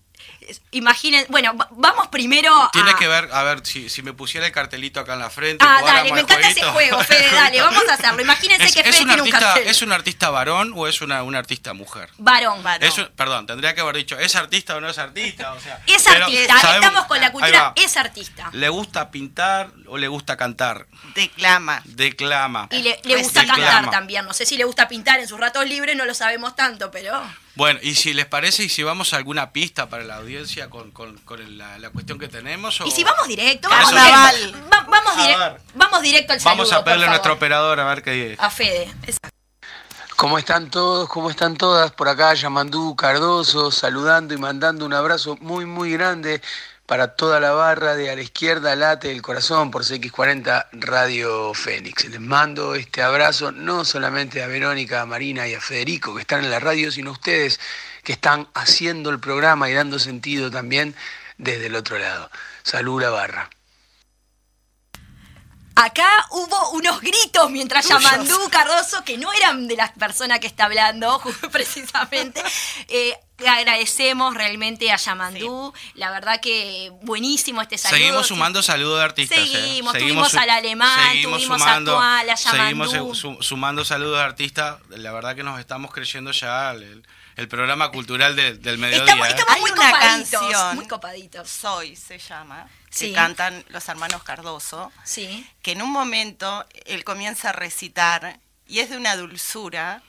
Imaginen, bueno, va- vamos primero Tiene a... que ver, a ver, si, si me pusiera el cartelito acá en la frente. Ah, dale, me encanta ese juego, Fede, dale, vamos a hacerlo. Imagínense ¿Es, que es Fede un tiene un artista, cartel. ¿Es un artista varón o es una, una artista mujer? Varón. Varón. Es un- perdón, tendría que haber dicho, ¿es artista o no es artista? O sea, Es pero artista, sabemos- estamos con la cultura, es artista. ¿Le gusta pintar o le gusta cantar? Declama. Declama. Y le, le gusta Declama. cantar también. No sé si le gusta pintar en sus ratos libres, no lo sabemos tanto, pero. Bueno, y si les parece, y si vamos a alguna pista para la audiencia con, con- la, la cuestión que tenemos. o- Y si vamos directo, vamos directo. Va- vamos, A direct- ver. vamos directo al saludo. Vamos a pedirle a nuestro operador a ver qué dice. A Fede. Exacto. ¿Cómo están todos? ¿Cómo están todas? Por acá Yamandú Cardoso saludando y mandando un abrazo muy muy grande para toda la barra de a la izquierda late el corazón por CX40 Radio Fénix. Les mando este abrazo no solamente a Verónica, a Marina y a Federico que están en la radio, sino a ustedes que están haciendo el programa y dando sentido también desde el otro lado. Salud la barra. Acá hubo unos gritos mientras Tuyos. Yamandú Cardoso, que no eran de la persona que está hablando, precisamente. Eh, agradecemos realmente a Yamandú. La verdad que buenísimo este saludo. Seguimos sumando saludos de artistas. ¿eh? Seguimos, tuvimos al alemán, seguimos tuvimos a Tual, a Seguimos Yamandú. su- sumando saludos de artistas. La verdad que nos estamos creyendo ya el, el programa cultural de- del mediodía. Estamos, ¿eh? estamos Hay muy una copaditos. canción. Muy copaditos. Soy se llama. Sí. Que cantan los hermanos Cardoso. Sí. Que en un momento él comienza a recitar y es de una dulzura.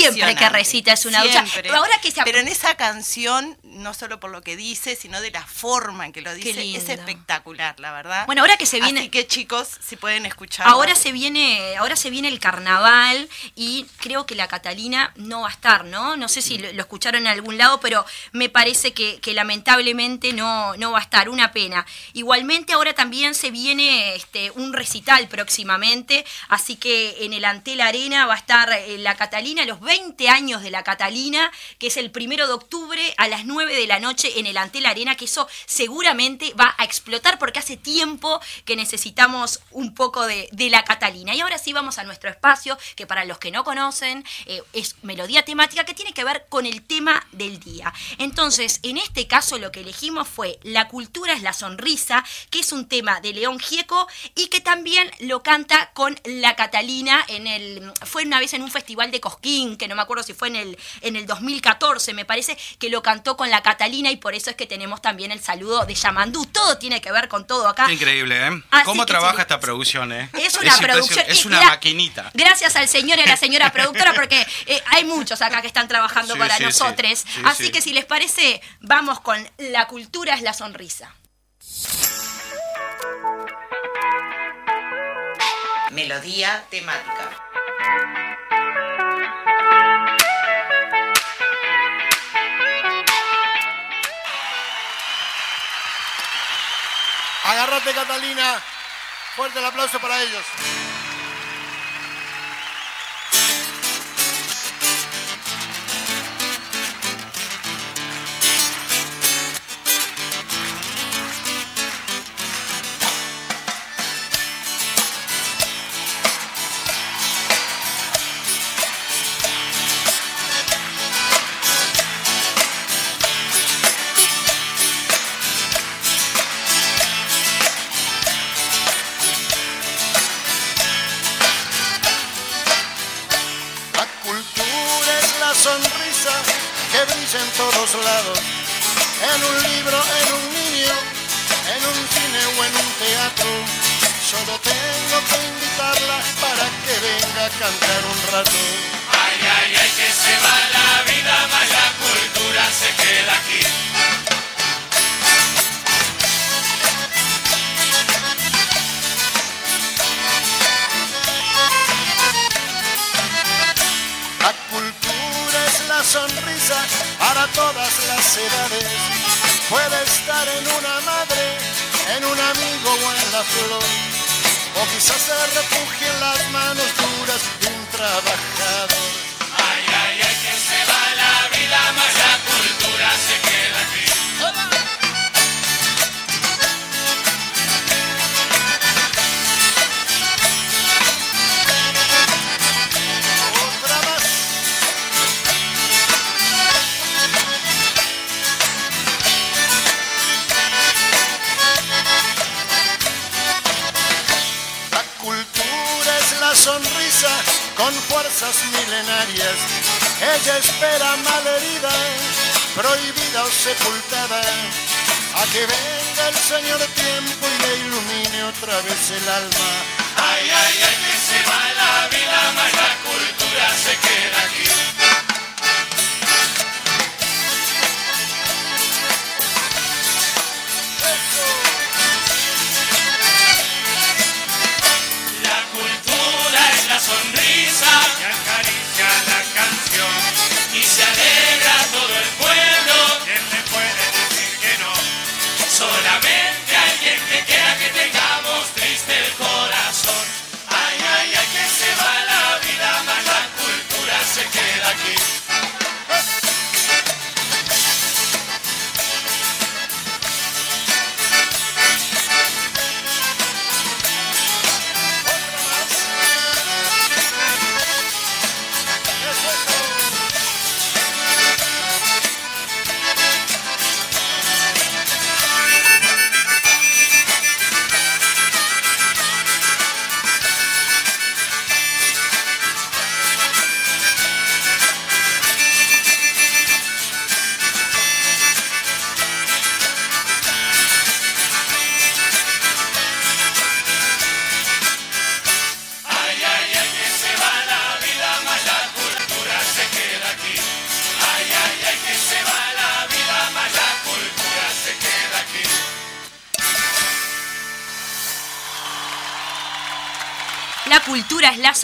Siempre que recita es una. Siempre. Pero ahora que se- Pero en esa canción, no solo por lo que dice, sino de la forma en que lo dice, es espectacular, la verdad. Bueno, ahora que se viene- Así que chicos, si pueden escuchar. Ahora se viene, ahora se viene el carnaval y creo que la Catalina no va a estar, ¿no? No sé si lo, lo escucharon en algún lado, pero me parece que, que lamentablemente no, no va a estar, una pena. Igualmente ahora también se viene este, un recital próximamente, así que en el Antel Arena va a estar eh, la Catalina, los 20 años de la Catalina, que es el primero de octubre a las 9 de la noche en el Antel Arena, que eso seguramente va a explotar porque hace tiempo que necesitamos un poco de, la Catalina. Y ahora sí vamos a nuestro espacio, que para los que no conocen eh, es melodía temática que tiene que ver con el tema del día. Entonces, en este caso lo que elegimos fue La cultura es la sonrisa, que es un tema de León Gieco y que también lo canta con la Catalina en el fue una vez en un festival de Cosquín, que no me acuerdo si fue en el en el 2014, me parece que lo cantó con la Catalina y por eso es que tenemos también el saludo de Yamandú. Todo tiene que ver con todo acá. Increíble, ¿eh? Así ¿Cómo trabaja sí. esta producción, eh? Es una producción. Es una maquinita. Gracias al señor y a la señora productora, porque eh, hay muchos acá que están trabajando Sí, para sí, nosotros. sí. Sí, Así sí. que si les parece, vamos con La cultura es la sonrisa. Melodía temática. Agárrate, Catalina. Fuerte el aplauso para ellos.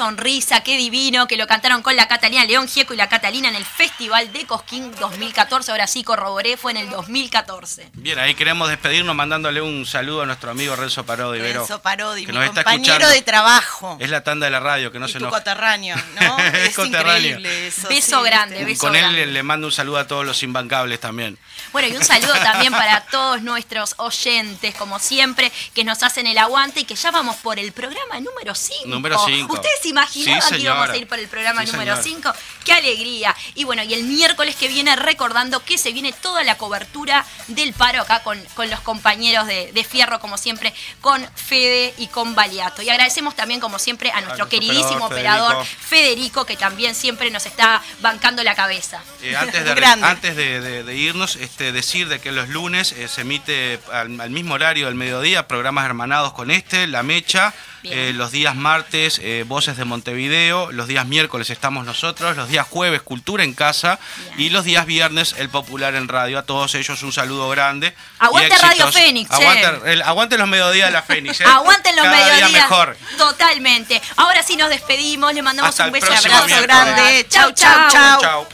Sonrisa, qué divino, que lo cantaron con la Catalina León Gieco y la Catalina en el Festival de Cosquín 2014. Ahora sí corroboré, fue en el 2014. Bien, ahí queremos despedirnos mandándole un saludo a nuestro amigo Renzo Parodi, Vero, Renzo Parodi, que mi nos está compañero escuchando. de trabajo. Es la tanda de la radio, que no y se nos... coterráneo, ¿no? Es es coterráneo. increíble eso. Beso sí, grande, beso Con él grande. le, le mando un saludo a todos los imbancables también. Bueno, y un saludo también para todos nuestros oyentes, como siempre, que nos hacen el aguante y que ya vamos por el programa número 5. Número cinco. ¿Ustedes imaginaban Sí, que íbamos a ir por el programa Sí, número señora. 5? ¡Qué alegría! Y bueno, y el miércoles que viene recordando que se viene toda la cobertura del paro acá con, con los compañeros de, de Fierro, como siempre, con Fede y con Baliato. Y agradecemos también, como siempre, a nuestro nuestro queridísimo operador, Federico, que también siempre nos está bancando la cabeza. Eh, antes de, antes de, de- de irnos, este, decir de que los lunes eh, se emite al, al mismo horario del mediodía programas hermanados con este, La Mecha. Eh, los días martes, eh, Voces de Montevideo. Los días miércoles estamos nosotros. Los días jueves, Cultura en Casa. Bien. Y los días viernes, El Popular en Radio. A todos ellos un saludo grande. Aguante y Radio. Fénix. Aguante, el- aguante los mediodías de la Fénix. eh. Aguanten los Cada día mediodías. mejor. Totalmente. Ahora sí nos despedimos, le mandamos Hasta un beso próximo abrazo miércoles. grande. Chau, chau, chau. Chau.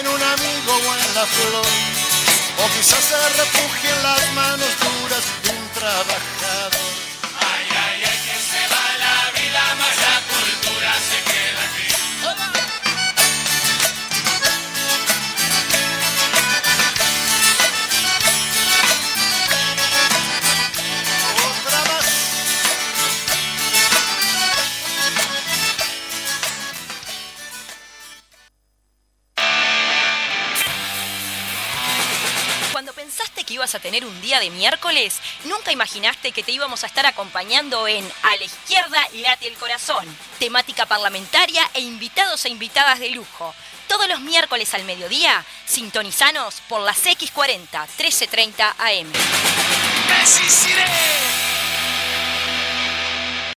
en un amigo o en la flor, o quizás se refugie en las manos duras de un trabajador. A tener un día de miércoles, nunca imaginaste que te íbamos a estar acompañando en A la izquierda late el corazón, temática parlamentaria e invitados e invitadas de lujo. Todos los miércoles al mediodía, sintonizanos por las X40 1330 AM.